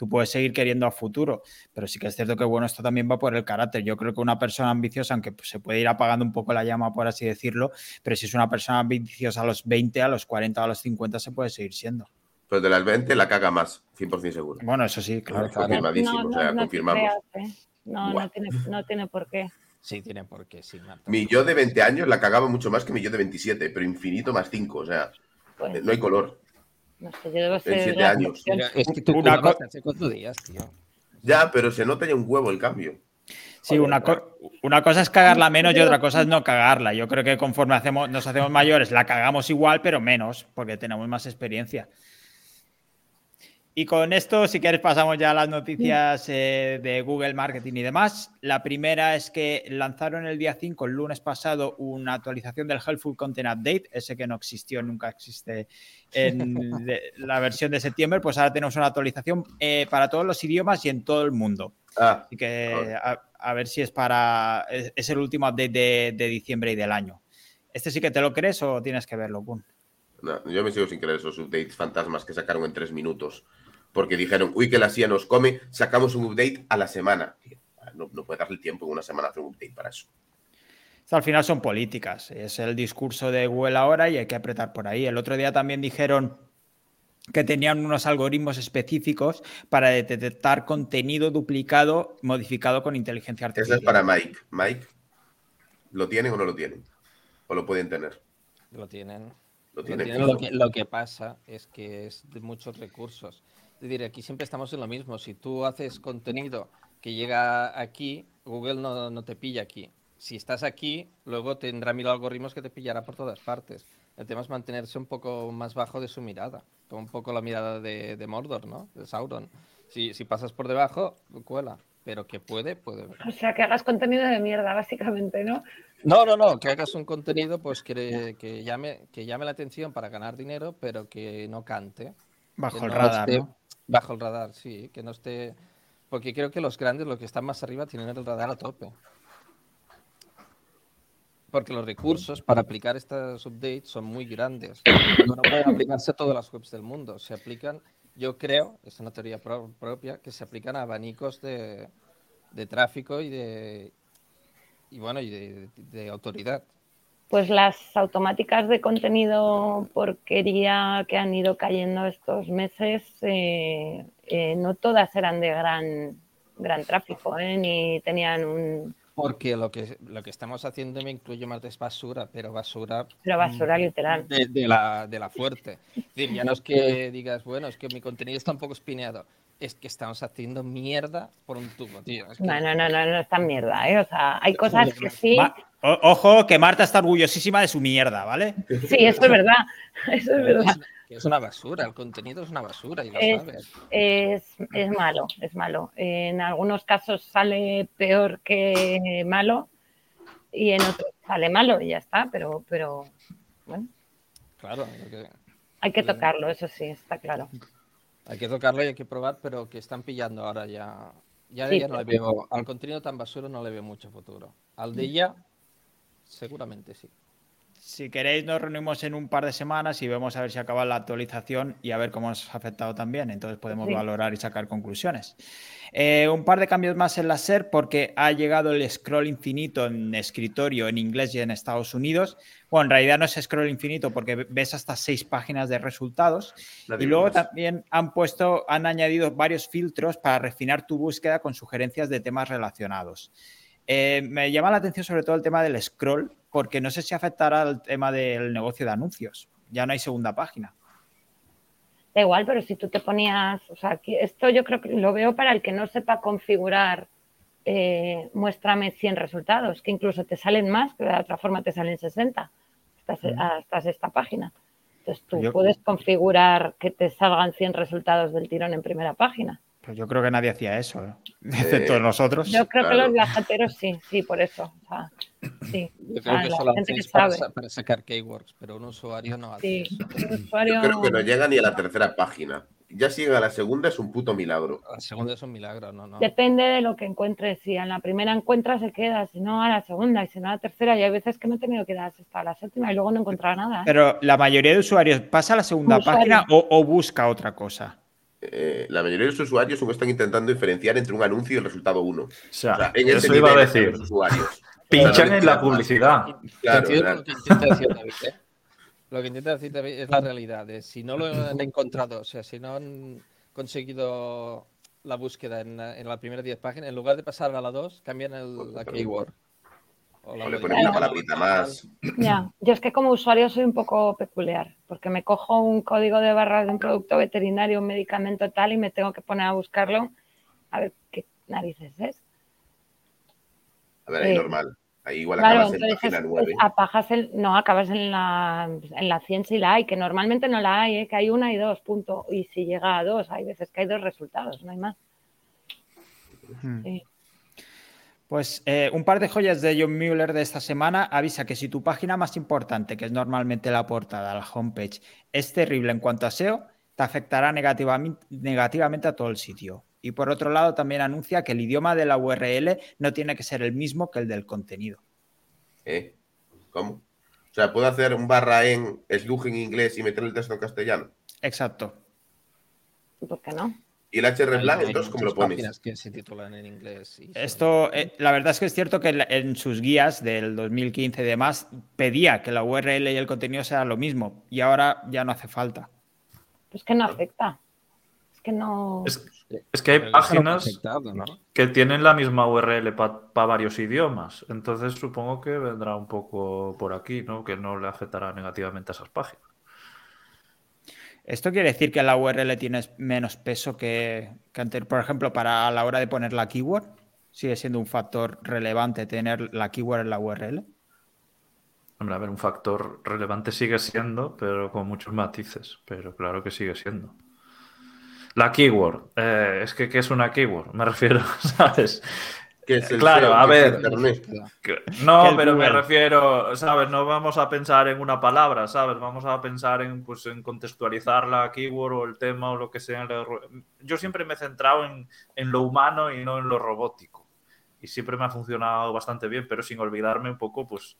Tú puedes seguir queriendo a futuro, pero sí que es cierto que, bueno, esto también va por el carácter. Yo creo que una persona ambiciosa, aunque se puede ir apagando un poco la llama, por así decirlo, pero si es una persona ambiciosa a los 20, a los 40, a los 50, se puede seguir siendo. Pues de las 20 la caga más, 100% seguro. Bueno, eso sí, claro. Confirmadísimo, o sea, confirmamos. ¿eh? No, no tiene, no tiene por qué. Sí, tiene por qué, sí. Mi yo de 20 años la cagaba mucho más que mi yo de 27, pero infinito más 5, o sea, pues no hay color. No sé, yo debo ser. En 7 años. Es que tú una hace cuatro días, tío. Ya, pero se nota ya un huevo el cambio. Sí, una, una, cosa es cagarla menos y otra cosa es no cagarla. Yo creo que conforme hacemos, nos hacemos mayores, la cagamos igual, pero menos, porque tenemos más experiencia. Y con esto, si quieres, pasamos ya a las noticias eh, de Google Marketing y demás. La primera es que lanzaron el día 5, el lunes pasado, una actualización del Helpful Content Update, ese que no existió, nunca existe en [LAUGHS] la versión de septiembre, pues ahora tenemos una actualización eh, para todos los idiomas y en todo el mundo. Ah, Así que a, ver si es para. Es, el último update de, de, diciembre y del año. ¿Este sí que te lo crees o tienes que verlo, Kun? No, yo me sigo sin creer esos updates fantasmas que sacaron en tres minutos porque dijeron, uy, que la CIA nos come, sacamos un update a la semana. No, puede darle tiempo en una semana hacer un update para eso. al final son políticas, es el discurso de Google ahora y hay que apretar por ahí. El otro día también dijeron que tenían unos algoritmos específicos para detectar contenido duplicado modificado con inteligencia artificial. Eso es para Mike. Mike, ¿lo tienen o no lo tienen? ¿O lo pueden tener? Lo tienen. Lo, tienen. Lo, que, lo que pasa es que es de muchos recursos. Decir, aquí siempre estamos en lo mismo. Si tú haces contenido que llega aquí, Google no, te pilla aquí. Si estás aquí, luego tendrá mil algoritmos que te pillará por todas partes. El tema es mantenerse un poco más bajo de su mirada, como un poco la mirada de, Mordor, ¿no? De Sauron. Si, si pasas por debajo, cuela. Pero que puede, puede. O sea, que hagas contenido de mierda, básicamente, ¿no? No, no, no, que hagas un contenido pues que, que, llame, que llame la atención para ganar dinero, pero que no cante. Bajo el radar, ¿no? Bajo el radar, sí, que no esté. Porque creo que los grandes, los que están más arriba, tienen el radar a tope. porque los recursos para aplicar estos updates son muy grandes. No pueden aplicarse a todas las webs del mundo. Se aplican, yo creo, es una teoría propia, que se aplican a abanicos de, tráfico y de y bueno y de, autoridad. Pues las automáticas de contenido porquería que han ido cayendo estos meses, eh, eh, no todas eran de gran gran tráfico, ¿eh? ni tenían un porque lo que, lo que estamos haciendo me incluye más de basura, pero basura. Pero basura mm, literal. De, la, de la fuerte. ya no es que digas, bueno, es que mi contenido está un poco espineado. Es que estamos haciendo mierda por un tubo, tío. No, no, no, no, no es tan mierda, ¿eh? O sea, hay cosas que sí. ojo, que Marta está orgullosísima de su mierda, ¿vale? Sí, eso es verdad. [LAUGHS] Eso es verdad es una basura, el contenido es una basura y lo es, sabes. Es, malo, es malo. En algunos casos sale peor que malo y en otros sale malo y ya está, pero, pero bueno. Claro. hay que tocarlo, eso sí, está claro. Hay que tocarlo y hay que probar, pero que están pillando ahora ya. Ya, ya no le veo, al contenido tan basura no le veo mucho futuro. Al de ella, seguramente sí. Si queréis, nos reunimos en un par de semanas y vemos a ver si acaba la actualización y a ver cómo nos ha afectado también. Entonces podemos valorar y sacar conclusiones. Eh, un par de cambios más en la SER porque ha llegado el scroll infinito en escritorio en inglés y en Estados Unidos. Bueno, en realidad no es scroll infinito porque ves hasta seis páginas de resultados. Y luego también han puesto, han añadido varios filtros para refinar tu búsqueda con sugerencias de temas relacionados. Eh, me llama la atención sobre todo el tema del scroll, porque no sé si afectará al tema del negocio de anuncios. Ya no hay segunda página. Da igual, pero si tú te ponías, o sea, esto yo creo que lo veo para el que no sepa configurar, eh, muéstrame 100 resultados, que incluso te salen más, pero de otra forma te salen 60 hasta, esta página. Entonces tú puedes configurar que te salgan 100 resultados del tirón en primera página. Pues yo creo que nadie hacía eso, ¿eh? excepto nosotros. Yo creo que los viajeros sí, sí, por eso. sí. Yo creo que solo para, para, sacar keywords, pero un usuario no hace eso. Yo creo que no llega ni a la tercera página. Ya si llega a la segunda es un puto milagro. La segunda es un milagro, no, no. Depende de lo que encuentres. Si en la primera encuentras, se queda. Si no, a la segunda. Y si no, a la tercera. Y hay veces que me he tenido que dar hasta la séptima y luego no he encontrado nada. ¿eh? Pero la mayoría de usuarios pasa a la segunda página o busca otra cosa. Eh, la mayoría de los usuarios están intentando diferenciar entre un anuncio y el resultado 1. O sea, en eso iba a decir. Pinchan en la publicidad. Claro, Lo que intenta decir David, ¿eh? Lo que intenta decir David es la realidad. si no lo han encontrado, o sea, si no han conseguido la búsqueda en, en las primeras 10 páginas, en lugar de pasar a la 2, cambian el, la keyword. O, le ponen una palabrita más. Ya, yo es que como usuario soy un poco peculiar, porque me cojo un código de barras de un producto veterinario, un medicamento tal, y me tengo que poner a buscarlo a ver qué narices es. A ver, es eh, normal. Ahí igual acabas en página 9. el, no, acabas en la, en la 100 si la hay, que normalmente no la hay, ¿eh? que hay una y dos, punto. Y si llega a dos, hay veces que hay dos resultados, no hay más. Hmm. Sí. Pues eh, un par de joyas de John Mueller de esta semana avisa que si tu página más importante, que es normalmente la portada, la homepage, es terrible en cuanto a SEO, te afectará negativamente, a todo el sitio. Y por otro lado, también anuncia que el idioma de la URL no tiene que ser el mismo que el del contenido. ¿Eh? ¿Cómo? O sea, ¿puedo hacer un barra en slug en inglés y meter el texto en castellano? Exacto. ¿Por qué no? ¿Y el HR Black, entonces, cómo lo pones? que se titulan en inglés. Esto, eh, la verdad es que es cierto que en sus guías del 2015 y demás pedía que la URL y el contenido sea lo mismo y ahora ya no hace falta. Es que no afecta. Es que no. Es, que hay páginas que tienen la misma URL para varios idiomas. Entonces supongo que vendrá un poco por aquí, ¿no? Que no le afectará negativamente a esas páginas. ¿Esto quiere decir que la URL tiene menos peso que, antes? Por ejemplo, para la hora de poner la keyword, ¿sigue siendo un factor relevante tener la keyword en la URL? Hombre, a ver, un factor relevante sigue siendo, pero con muchos matices, pero claro que sigue siendo. La keyword, eh, es que ¿qué es una keyword? Me refiero, [LAUGHS] ¿sabes? Claro, a ver. no, pero me refiero, ¿sabes? No vamos a pensar en una palabra, ¿sabes? Vamos a pensar en, pues, en contextualizar la keyword o el tema o lo que sea. Yo siempre me he centrado en, lo humano y no en lo robótico. Y siempre me ha funcionado bastante bien, pero sin olvidarme un poco, pues,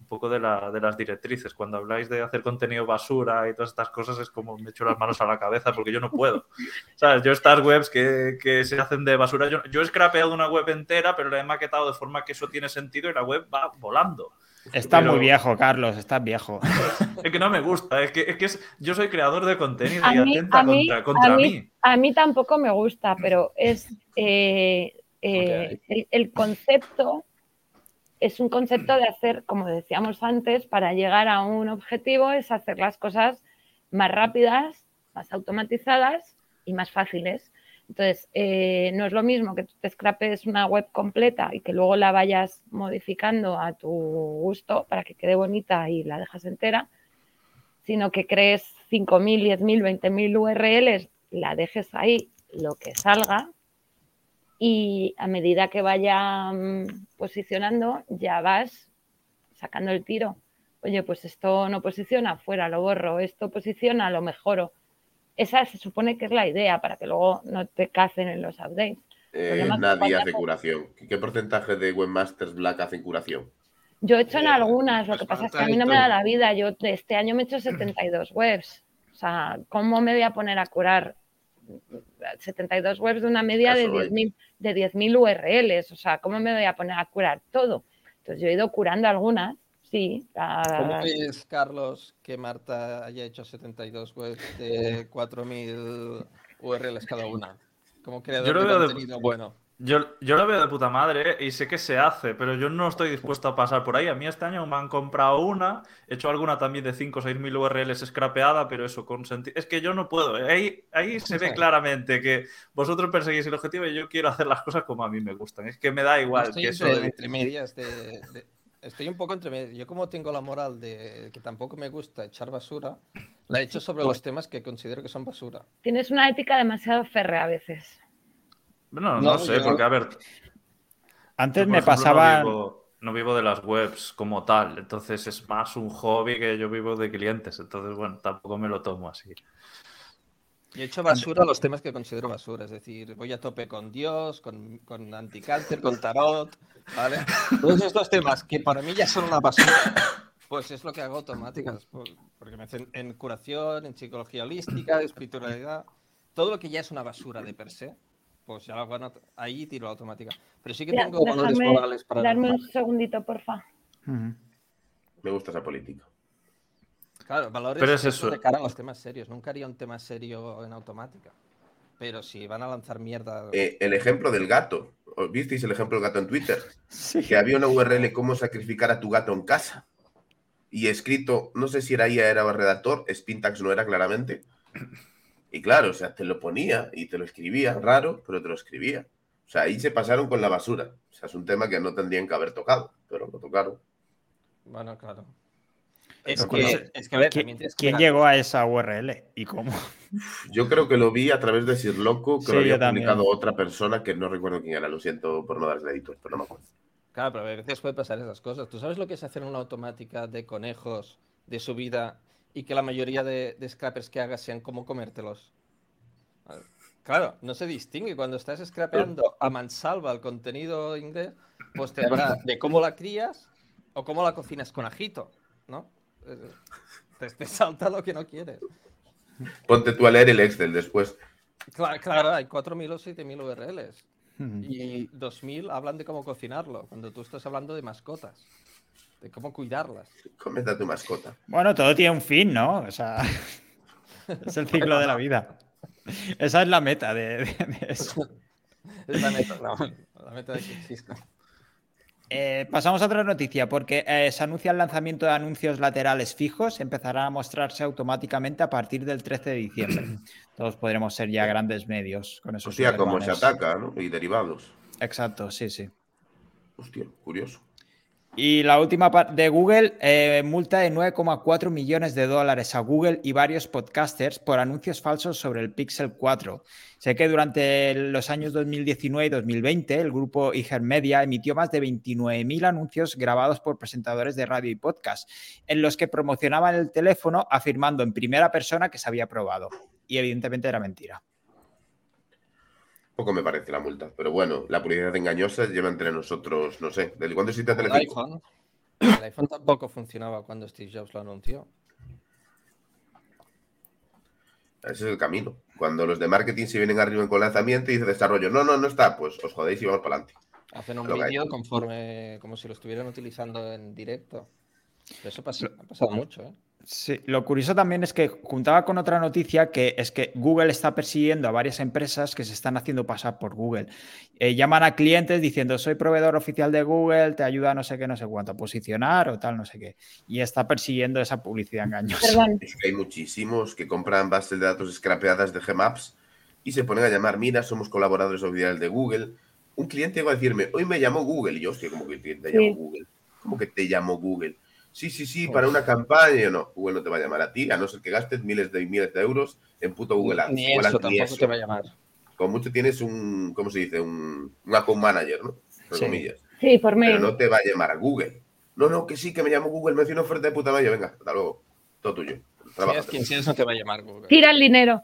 un poco de, la, de las directrices. Cuando habláis de hacer contenido basura y todas estas cosas, es como me echo las manos a la cabeza porque yo no puedo. ¿Sabes? Yo estas webs que, que se hacen de basura, yo, yo he scrapeado una web entera, pero la he maquetado de forma que eso tiene sentido y la web va volando. Está muy viejo, Carlos, está viejo. Es que no me gusta, es que, es que yo soy creador de contenido y atenta contra, contra mí, A mí tampoco me gusta, pero es eh, eh, el, concepto es un concepto de hacer, como decíamos antes, para llegar a un objetivo es hacer las cosas más rápidas, más automatizadas y más fáciles. Entonces, eh, no es lo mismo que tú te scrapes una web completa y que luego la vayas modificando a tu gusto para que quede bonita y la dejas entera, sino que crees 5.000, 10.000, 20.000 URLs, la dejes ahí, lo que salga, y a medida que vaya mm, posicionando ya vas sacando el tiro. Oye, pues esto no posiciona, fuera, lo borro, esto posiciona, lo mejoro. Esa se supone que es la idea para que luego no te cacen en los updates. Eh, nadie hace curación. ¿Qué porcentaje de webmasters black hacen curación? Yo he hecho en eh, algunas, lo que pasa es que a mí no me da la vida. Yo este año me he hecho 72 webs. O sea, ¿cómo me voy a poner a curar 72 webs de una media de 10.000 de 10.000 URLs. O sea, ¿cómo me voy a poner a curar todo? Entonces yo he ido curando algunas, sí. ¿Cómo ves, Carlos, que Marta haya hecho 72 webs de 4.000 URLs cada una? Como creador de contenido bueno. Yo, yo lo veo de puta madre y sé que se hace, pero yo no estoy dispuesto a pasar por ahí. A mí este año me han comprado una, he hecho alguna también de 5 o 6 mil URLs scrapeada, pero eso con sentido. Es que yo no puedo. ¿eh? Ahí, ahí se ve claramente que vosotros perseguís el objetivo y yo quiero hacer las cosas como a mí me gustan. Es que me da igual. Estoy que eso entre medias Estoy un poco entre medias. Yo como tengo la moral de que tampoco me gusta echar basura, la he hecho sobre los temas que considero que son basura. Tienes una ética demasiado férrea a veces. No, no, sé, porque a ver. Antes me pasaba. No vivo, de las webs como tal, entonces es más un hobby que yo vivo de clientes, entonces bueno, tampoco me lo tomo así. Y he hecho basura los temas que considero basura, es decir, voy a tope con Dios, con, con anticáncer, con tarot, ¿vale? Todos estos temas que para mí ya son una basura, pues es lo que hago automáticas, porque me hacen en curación, en psicología holística, espiritualidad, todo lo que ya es una basura de per se, pues ya la ahí tiro automática. Pero sí que tengo valores morales para. Darme un segundito, porfa. Me gusta esa política. Claro, valores Pero es eso. de cara a los temas serios. Nunca haría un tema serio en automática. Pero si van a lanzar mierda. Eh, el ejemplo del gato. ¿Visteis el ejemplo del gato en Twitter? [LAUGHS] Que había una URL cómo sacrificar a tu gato en casa. Y escrito, no sé si era ella, era el redactor, Spintax no era claramente. Y claro, o sea, te lo ponía y te lo escribía, raro, pero te lo escribía. O sea, ahí se pasaron con la basura. O sea, es un tema que no tendrían que haber tocado, pero lo tocaron. Bueno, claro. Es que, es que, a ver, ¿quién, llegó a esa URL y cómo? Yo creo que lo vi a través de Sir Loco, que lo había publicado otra persona que no recuerdo quién era, lo siento por no darle editor, pero no me acuerdo. Claro, pero a veces puede pasar esas cosas. ¿Tú sabes lo que es hacer una automática de conejos de subida y que la mayoría de, scrappers que hagas sean como comértelos. Claro, no se distingue. Cuando estás scrapeando a mansalva el contenido inglés, pues te habla de cómo la crías o cómo la cocinas con ajito, ¿no? Eh, te, te salta lo que no quieres. Ponte tú a leer el Excel después. Claro, claro hay 4.000 o 7.000 URLs. Y 2.000 hablan de cómo cocinarlo, cuando tú estás hablando de mascotas de cómo cuidarlas. [LAUGHS] Comenta tu mascota. Bueno, todo tiene un fin, ¿no? O sea, [LAUGHS] es el ciclo de la vida. Esa es la meta de, eso. [LAUGHS] Es la meta, no, la meta de que exista. Eh, pasamos a otra noticia, porque eh, se anuncia el lanzamiento de anuncios laterales fijos, empezará a mostrarse automáticamente a partir del 13 de diciembre. [CLEARS THROAT] Todos podremos ser ya grandes medios con eso. Hostia, como se ataca, ¿no? Y derivados. Exacto, sí, sí. Hostia, curioso. Y la última de Google, eh, multa de 9,4 millones de dólares a Google y varios podcasters por anuncios falsos sobre el Pixel 4. Sé que durante los años 2019 y 2020 el grupo Media emitió más de 29.000 anuncios grabados por presentadores de radio y podcast, en los que promocionaban el teléfono afirmando en primera persona que se había probado. Y evidentemente era mentira. Poco me parece la multa, pero bueno, la publicidad engañosa lleva entre nosotros, no sé, ¿desde cuándo existe Telecinco? El iPhone tampoco funcionaba cuando Steve Jobs lo anunció. Ese es el camino. Cuando los de marketing se vienen arriba con lanzamiento y dice desarrollo, no, no, no está, pues os jodéis y vamos para adelante. Hacen un vídeo conforme, como si lo estuvieran utilizando en directo. Eso ha pasado mucho, ¿eh? Sí, lo curioso también es que juntaba con otra noticia que es que Google está persiguiendo a varias empresas que se están haciendo pasar por Google. Eh, llaman a clientes diciendo soy proveedor oficial de Google, te ayuda no sé qué, no sé cuánto a posicionar o tal, no sé qué. Y está persiguiendo esa publicidad engañosa. Es que hay muchísimos que compran bases de datos scrapeadas de Gmaps y se ponen a llamar, mira, somos colaboradores oficiales de Google. Un cliente va a decirme, hoy me llamó Google. Y yo, hostia, como que te llamó Google? ¿Cómo que te llamó Google? Sí, sí, sí, para una campaña. No, Google no te va a llamar a ti, a no ser que gastes miles de miles de euros en puto Google Ads. Ni eso, tampoco te va a llamar. Con mucho tienes un, ¿cómo se dice? Un, un account manager, ¿no? Por sí. comillas. Sí, por medio. Pero no te va a llamar a Google. No, no, que sí, que me llamo Google, me hace una oferta de puta madre. Venga, hasta luego. Todo tuyo. Seas quien seas, no te va a llamar Google. Tira el dinero.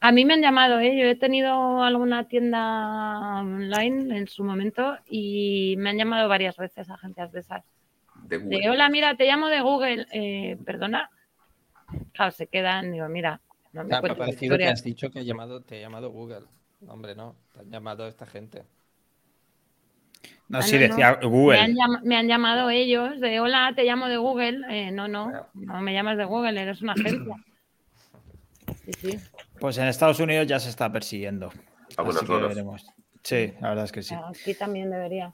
A mí me han llamado, ¿eh? yo he tenido alguna tienda online en su momento y me han llamado varias veces agencias de esas. De, Google. de hola, mira, te llamo de Google. Eh, Perdona. Claro, se quedan, digo, mira, no me me ha parecido que has dicho que ha llamado, te ha llamado Google. No, hombre, no. Te han llamado esta gente. No, Ah, sí, no, no. decía Google. Me han, llam- me han llamado ellos de hola, te llamo de Google. Eh, no, no, no me llamas de Google, eres una agencia. [COUGHS] Sí, sí. Pues en Estados Unidos ya se está persiguiendo. A buenas Así que horas. veremos. Sí, la verdad es que sí. Aquí también debería.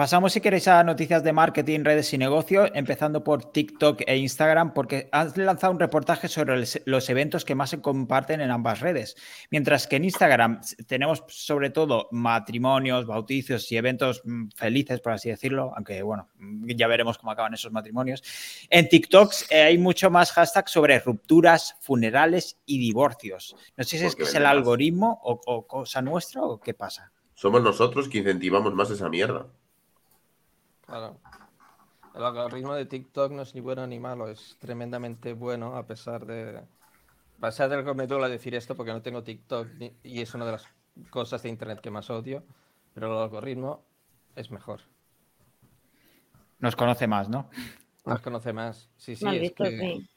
Pasamos, si queréis, a noticias de marketing, redes y negocio, empezando por TikTok e Instagram, porque han lanzado un reportaje sobre los eventos que más se comparten en ambas redes. Mientras que en Instagram tenemos sobre todo matrimonios, bautizos y eventos mm, felices, por así decirlo, aunque bueno, mm, ya veremos cómo acaban esos matrimonios. En TikTok eh, hay mucho más hashtag sobre rupturas, funerales y divorcios. No sé si es que es el algoritmo o, o cosa nuestra o qué pasa. Somos nosotros que incentivamos más esa mierda. Claro. El algoritmo de TikTok no es ni bueno ni malo, es tremendamente bueno a pesar de... A pesar de que me duele decir esto porque no tengo TikTok ni- y es una de las cosas de Internet que más odio, pero el algoritmo es mejor. Nos conoce más, ¿no? Nos conoce más. Sí, sí, es que, sí.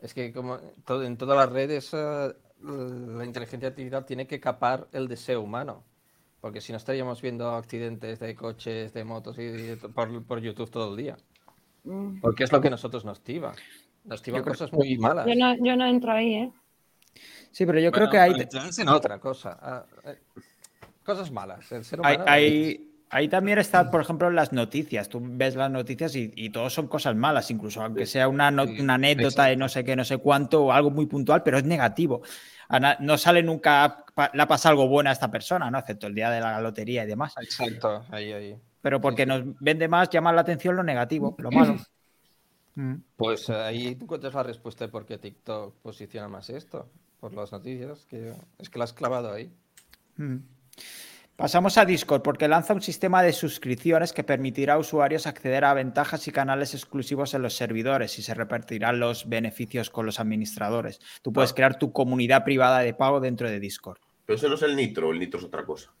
es que como todo, en todas las redes eh, la inteligencia artificial tiene que capar el deseo humano. Porque si no estaríamos viendo accidentes de coches, de motos y, y por, por YouTube todo el día. Mm. Porque es lo que nosotros nos tiba. Nos tiban Yo creo- cosas muy malas. Yo no, yo no entro ahí, ¿eh? Sí, pero yo creo Bueno, que hay, en otra cosa. Ah, eh, cosas malas. El ser hay, humano hay- ahí también está, por ejemplo, las noticias. Tú ves las noticias y, y todos son cosas malas, incluso aunque sea una, no- una anécdota de no sé qué, no sé cuánto, o algo muy puntual, pero es negativo. No sale nunca, le ha pasado algo bueno a esta persona, ¿no? Excepto el día de la lotería y demás. Exacto, ahí, ahí. Pero porque nos vende más, llama la atención lo negativo, [CLEARS THROAT] lo malo. Mm. Pues eh, ahí tú encuentras la respuesta de por qué TikTok posiciona más esto. Por las noticias. que Es que la has clavado ahí. Mm. Pasamos a Discord porque lanza un sistema de suscripciones que permitirá a usuarios acceder a ventajas y canales exclusivos en los servidores y se repartirán los beneficios con los administradores. Tú puedes Ah. crear tu comunidad privada de pago dentro de Discord. Pero eso no es el nitro, el nitro es otra cosa.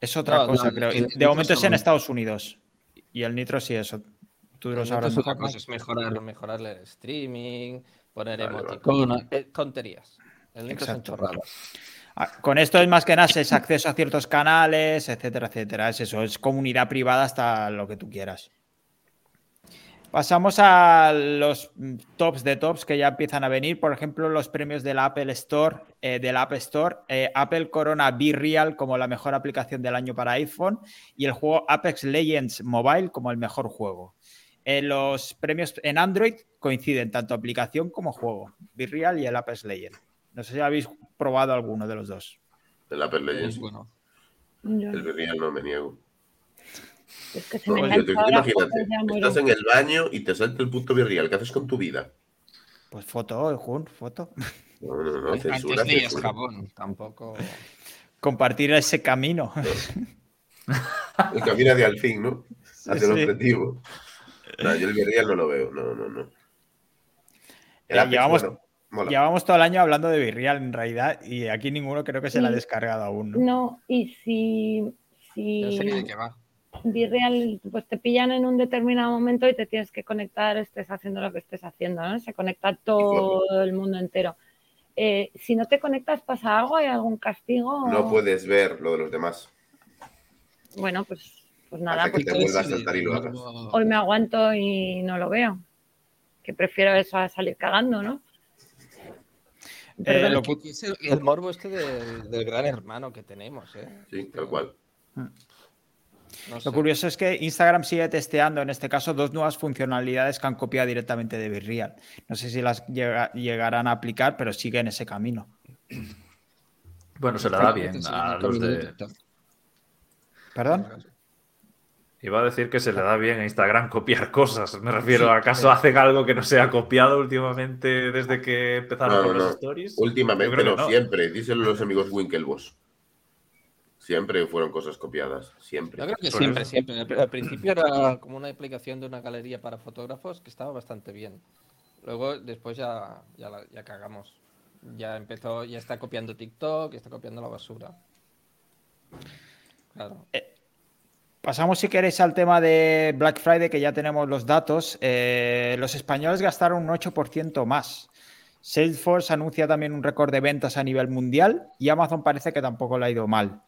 Es otra No, cosa, no, creo. el De momento es en Estados Unidos. Y el Nitro sí eso. Tú lo sabrás es otra cosa, es mejorar, mejorar el streaming, poner Vale, vale. emoticonos, eh, tonterías. El Nitro son Exacto. chorradas. Ah, Con esto es más que nada es acceso a ciertos canales, etcétera, etcétera. Es eso, es comunidad privada hasta lo que tú quieras. Pasamos a los tops de tops que ya empiezan a venir. Por ejemplo, los premios de la Apple Store, eh, de la App Store. Eh, Apple corona Be Real como la mejor aplicación del año para iPhone y el juego Apex Legends Mobile como el mejor juego. Eh, los premios en Android coinciden tanto aplicación como juego. Be Real y el Apex Legends. No sé si habéis probado alguno de los dos. El Apple Legends. Es bueno. El Real no me niego. es que se No, me yo te- engancha ahora imagínate, estás en el baño y te salta el puto virreal. ¿Qué haces con tu vida? Pues foto, Jun, foto. No, no, no, Antes censura, jabón, tampoco. Compartir ese camino. El camino hacia el fin, ¿no? Hacia el sí. objetivo. No, yo el virreal no lo veo. No, no, no. Eh, llevamos- bueno, mola. Llevamos todo el año hablando de Virreal en realidad y aquí ninguno creo que se la ha descargado aún. ¿no? No, y si, sé de si, qué va. Virreal, pues te pillan en un determinado momento y te tienes que conectar, estés haciendo lo que estés haciendo, ¿no? Se conecta todo el mundo entero. Eh, si no te conectas, ¿pasa algo? ¿Hay algún castigo? No puedes ver lo de los demás. Bueno, pues, pues nada. Pues hoy me aguanto y no lo veo. Que prefiero eso a salir cagando, ¿no? Eh, el, morbo este del, gran hermano que tenemos, ¿eh? Sí, tal cual. Mm. Lo curioso es que Instagram sigue testeando, en este caso, dos nuevas funcionalidades que han copiado directamente de Virreal. No sé si las llegarán a aplicar, pero sigue en ese camino. Bueno, se le da bien a los de... ¿Perdón? Iba a decir que se le da bien a Instagram copiar cosas. Me refiero, ¿acaso hacen algo que no se ha copiado últimamente desde que empezaron con los stories? Últimamente no, siempre. Díselo los amigos Winklevoss. Siempre fueron cosas copiadas, siempre. Yo creo que siempre, siempre. Al principio era como una aplicación de una galería para fotógrafos que estaba bastante bien. Luego, después ya, ya, cagamos. Ya empezó, ya está copiando TikTok, ya está copiando la basura. Claro. Eh, pasamos, si queréis, al tema de Black Friday, que ya tenemos los datos. Eh, los españoles gastaron un 8% más. Salesforce anuncia también un récord de ventas a nivel mundial y Amazon parece que tampoco le ha ido mal.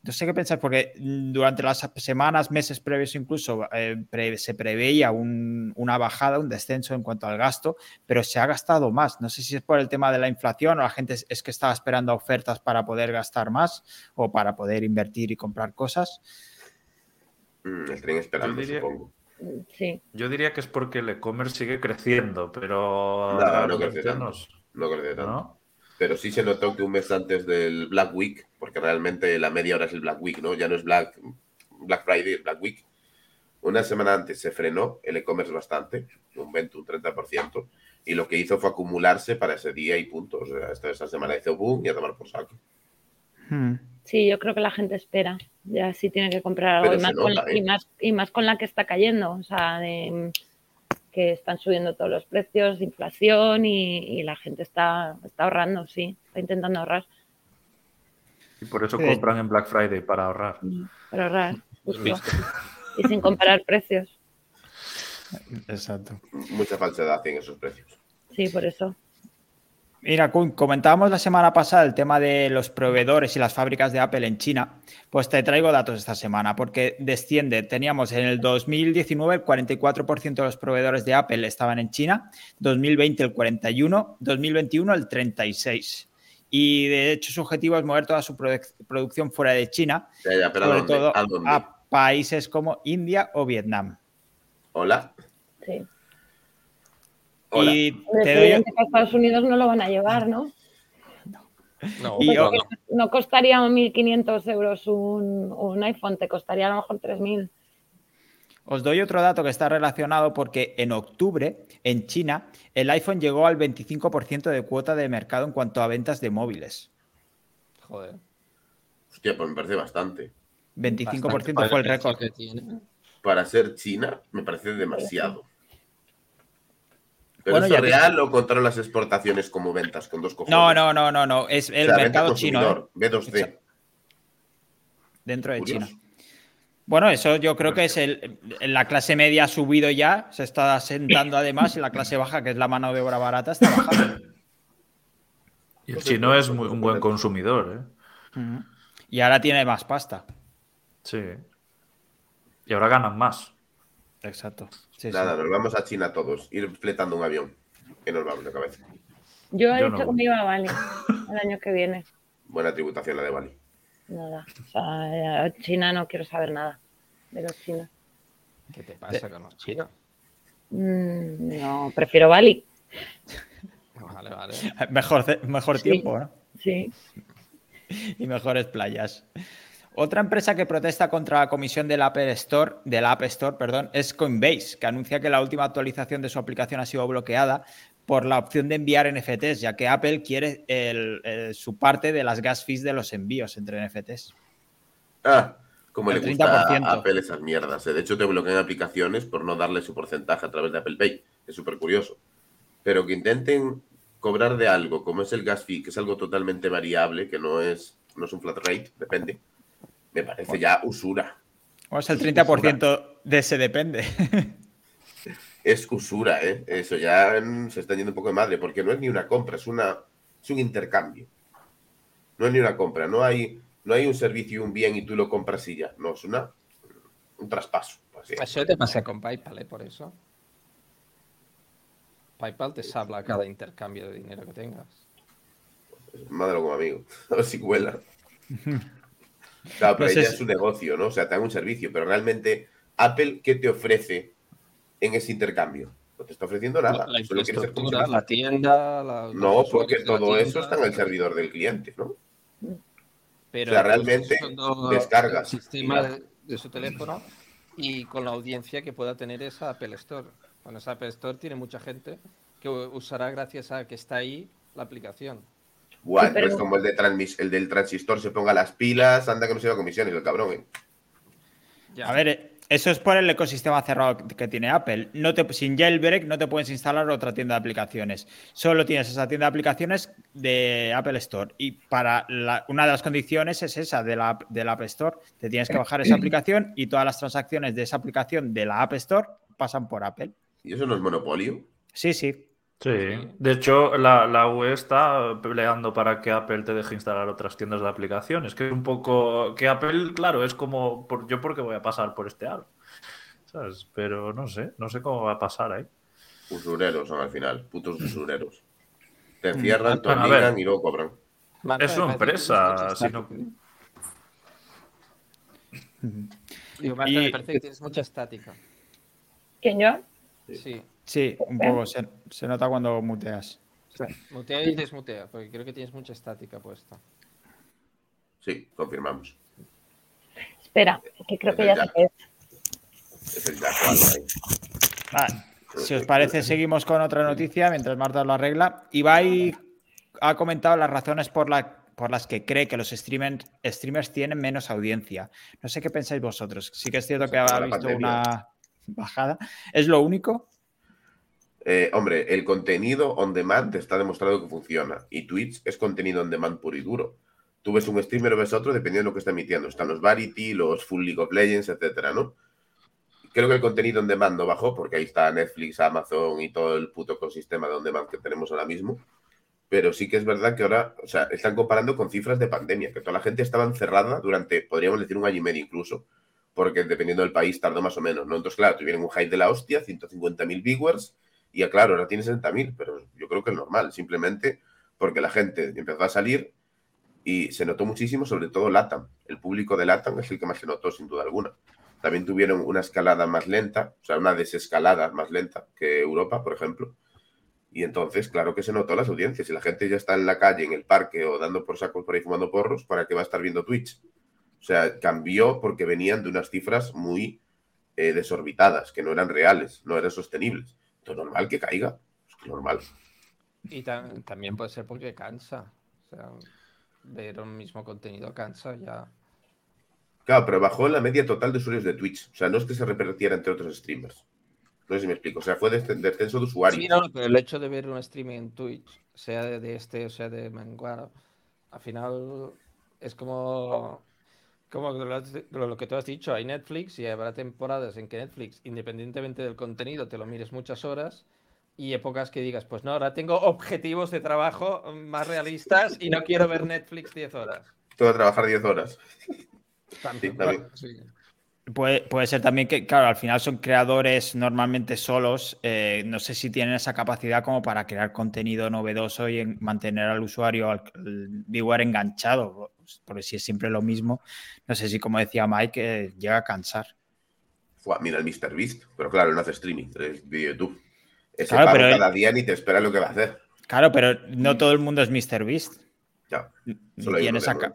No sé qué pensar, porque durante las semanas, meses previos incluso, eh, se preveía una bajada, un descenso en cuanto al gasto, pero se ha gastado más. No sé si es por el tema de la inflación o la gente es, que estaba esperando ofertas para poder gastar más o para poder invertir y comprar cosas. Mm, el tren esperando, yo diría, supongo. Sí. Yo diría que es porque el e-commerce sigue creciendo, pero... No, no crece tanto. No crece tanto pero sí se notó que un mes antes del Black Week, porque realmente la media hora es el Black Week, ¿no? Ya no es Black, Black Friday, es Black Week. Una semana antes se frenó el e-commerce bastante, un 20, un 30%, y lo que hizo fue acumularse para ese día y punto. O sea, esta, esa semana hizo boom y a tomar por saco. Hmm. Sí, yo creo que la gente espera. Ya sí tiene que comprar algo y más, con, y, ¿eh? más, y más con la que está cayendo. O sea, de, que están subiendo todos los precios, inflación y, la gente está, está ahorrando, sí, está intentando ahorrar. Y por eso compran en Black Friday, para ahorrar. Para ahorrar, justo. y sin comparar precios. Exacto. Mucha falsedad en esos precios. Sí, por eso. Mira, comentábamos la semana pasada el tema de los proveedores y las fábricas de Apple en China. Pues te traigo datos esta semana, porque desciende. Teníamos en el 2019 el 44% de los proveedores de Apple estaban en China, 2020 el 41%, 2021 el 36%. Y de hecho su objetivo es mover toda su producción fuera de China, sobre todo a países como India o Vietnam. Hola. Sí. Y te doy... a Estados Unidos no lo van a llevar, ¿no? No, no costaría 1.500 euros un, un, iPhone, te costaría a lo mejor 3.000. Os doy otro dato que está relacionado porque en octubre, en China, el iPhone llegó al 25% de cuota de mercado en cuanto a ventas de móviles. Joder. Hostia, pues me parece bastante. 25% fue el récord. Que tiene. Para ser China, me parece demasiado. ¿Pero es real o contaron las exportaciones como ventas con dos cojones? No, no, no, no, no. Es el mercado chino. ¿eh? B2C. Dentro de China. Bueno, eso yo creo que es el, la clase media ha subido ya, se está asentando además, y la clase baja, que es la mano de obra barata, está bajando. Y el chino es muy, un buen consumidor, ¿eh? Y ahora tiene más pasta. Sí. Y ahora ganan más. Exacto. Nada, nos vamos a China todos, ir fletando un avión. Que nos vamos de cabeza. Yo he dicho que me iba a Bali el año que viene. Buena tributación la de Bali. Nada. O sea, China no quiero saber nada de los chinos. ¿Qué te pasa con los chinos? Mm, no, prefiero Bali. [LAUGHS] Vale, vale. Mejor, mejor tiempo, ¿no? Sí. Y mejores playas. Otra empresa que protesta contra la comisión del App Store, del App Store perdón, es Coinbase, que anuncia que la última actualización de su aplicación ha sido bloqueada por la opción de enviar NFTs, ya que Apple quiere su parte de las gas fees de los envíos entre NFTs. Ah, como le gusta a Apple esas mierdas. De hecho, te bloquean aplicaciones por no darle su porcentaje a través de Apple Pay. Es súper curioso. Pero que intenten cobrar de algo, como es el gas fee, que es algo totalmente variable, que no es, no es un flat rate, depende me parece ya usura. O es el 30% de ese depende. [LAUGHS] Es usura, ¿eh? Eso ya se está yendo un poco de madre, porque no es ni una compra, es, una, es un intercambio. No es ni una compra, no hay, no hay un servicio y un bien y tú lo compras y ya. No, es una, un traspaso. Eso te pasa con PayPal, ¿eh? Por eso. PayPal te sabla cada intercambio de dinero que tengas. Madre como amigo. [LAUGHS] A ver si cuela. [LAUGHS] Claro, pero ya es un negocio, ¿no? O sea, te dan un servicio, pero realmente, Apple, ¿qué te ofrece en ese intercambio? No te está ofreciendo nada. La, infraestructura, la tienda. La, no, porque todo eso está en el servidor del cliente, ¿no? Pero o sea, realmente descargas. El sistema de, de, su teléfono y con la audiencia que pueda tener esa Apple Store. Con esa Apple Store tiene mucha gente que usará gracias a que está ahí la aplicación. Es como el, de el del transistor se ponga las pilas, anda que no se va a comisiones el cabrón. ¿eh? A ver, eso es por el ecosistema cerrado que tiene Apple. No te, sin jailbreak no te puedes instalar otra tienda de aplicaciones. Solo tienes esa tienda de aplicaciones de Apple Store. Y para una de las condiciones es esa de la, de la App Store. Te tienes que bajar esa [CLEARS THROAT] aplicación y todas las transacciones de esa aplicación de la App Store pasan por Apple. ¿Y eso no es monopolio? Sí, sí. Sí, de hecho la, la, UE está peleando para que Apple te deje instalar otras tiendas de aplicaciones, que es un poco, que Apple, claro, es como, por, yo porque voy a pasar por este aro, ¿sabes? Pero no sé, no sé cómo va a pasar ahí. Usureros son al final, putos usureros. Te encierran, te obligan y luego cobran. Es su empresa, si no... Digo, Marta, me parece que tienes mucha estática. ¿Quién yo? Sí. Sí, un poco. Se, nota cuando muteas. Mutea y desmutea, porque creo que tienes mucha estática puesta. Sí, confirmamos. Espera, que creo que ya sé qué es. Es el Jack Vale. Si os parece, seguimos con otra noticia mientras Marta lo arregla. Ibai ha comentado las razones por, la, por las que cree que los streamers, streamers tienen menos audiencia. No sé qué pensáis vosotros. Sí que es cierto que ha visto una bajada. ¿Es lo único? Eh, hombre, el contenido on demand está demostrado que funciona y Twitch es contenido on demand puro y duro. Tú ves un streamer o ves otro dependiendo de lo que está emitiendo. Están los Varity, los Full League of Legends, etcétera, ¿no? Creo que el contenido on demand no bajó porque ahí está Netflix, Amazon y todo el puto ecosistema de on demand que tenemos ahora mismo. Pero sí que es verdad que ahora, o sea, están comparando con cifras de pandemia, que toda la gente estaba encerrada durante, podríamos decir, un año y medio incluso, porque dependiendo del país tardó más o menos, ¿no? Entonces, claro, tuvieron un hype de la hostia, 150.000 viewers, y claro, ahora tiene 60.000, pero yo creo que es normal, simplemente porque la gente empezó a salir y se notó muchísimo, sobre todo LATAM. El público de LATAM es el que más se notó, sin duda alguna. También tuvieron una escalada más lenta, o sea, una desescalada más lenta que Europa, por ejemplo. Y entonces, claro que se notó las audiencias. Si la gente ya está en la calle, en el parque o dando por sacos por ahí fumando porros, ¿para qué va a estar viendo Twitch? O sea, cambió porque venían de unas cifras muy eh, desorbitadas, que no eran reales, no eran sostenibles normal que caiga. Es normal. Y también puede ser porque cansa. O sea, ver un mismo contenido cansa ya. Claro, pero bajó la media total de usuarios de Twitch. O sea, no es que se repartiera entre otros streamers. No sé si me explico. O sea, fue descenso de usuarios. Sí, no, pero el hecho de ver un streaming en Twitch, sea de este o sea de Menguara, al final es como como lo, que tú has dicho, hay Netflix y habrá temporadas en que Netflix, independientemente del contenido, te lo mires muchas horas y épocas que digas, pues no, ahora tengo objetivos de trabajo más realistas y no quiero ver Netflix 10 horas. Tengo que trabajar 10 horas. Puede, puede, ser también que, claro, al final son creadores normalmente solos. Eh, no sé si tienen esa capacidad como para crear contenido novedoso y mantener al usuario, al, viewer enganchado. Porque si es siempre lo mismo, no sé si, como decía Mike, eh, llega a cansar. mira el Mr. Beast, pero claro, no hace streaming, es video YouTube. Ese claro, pero cada día ni te espera lo que va a hacer. Claro, pero no todo el mundo es Mr. Beast. Ya. Solo tienes acá.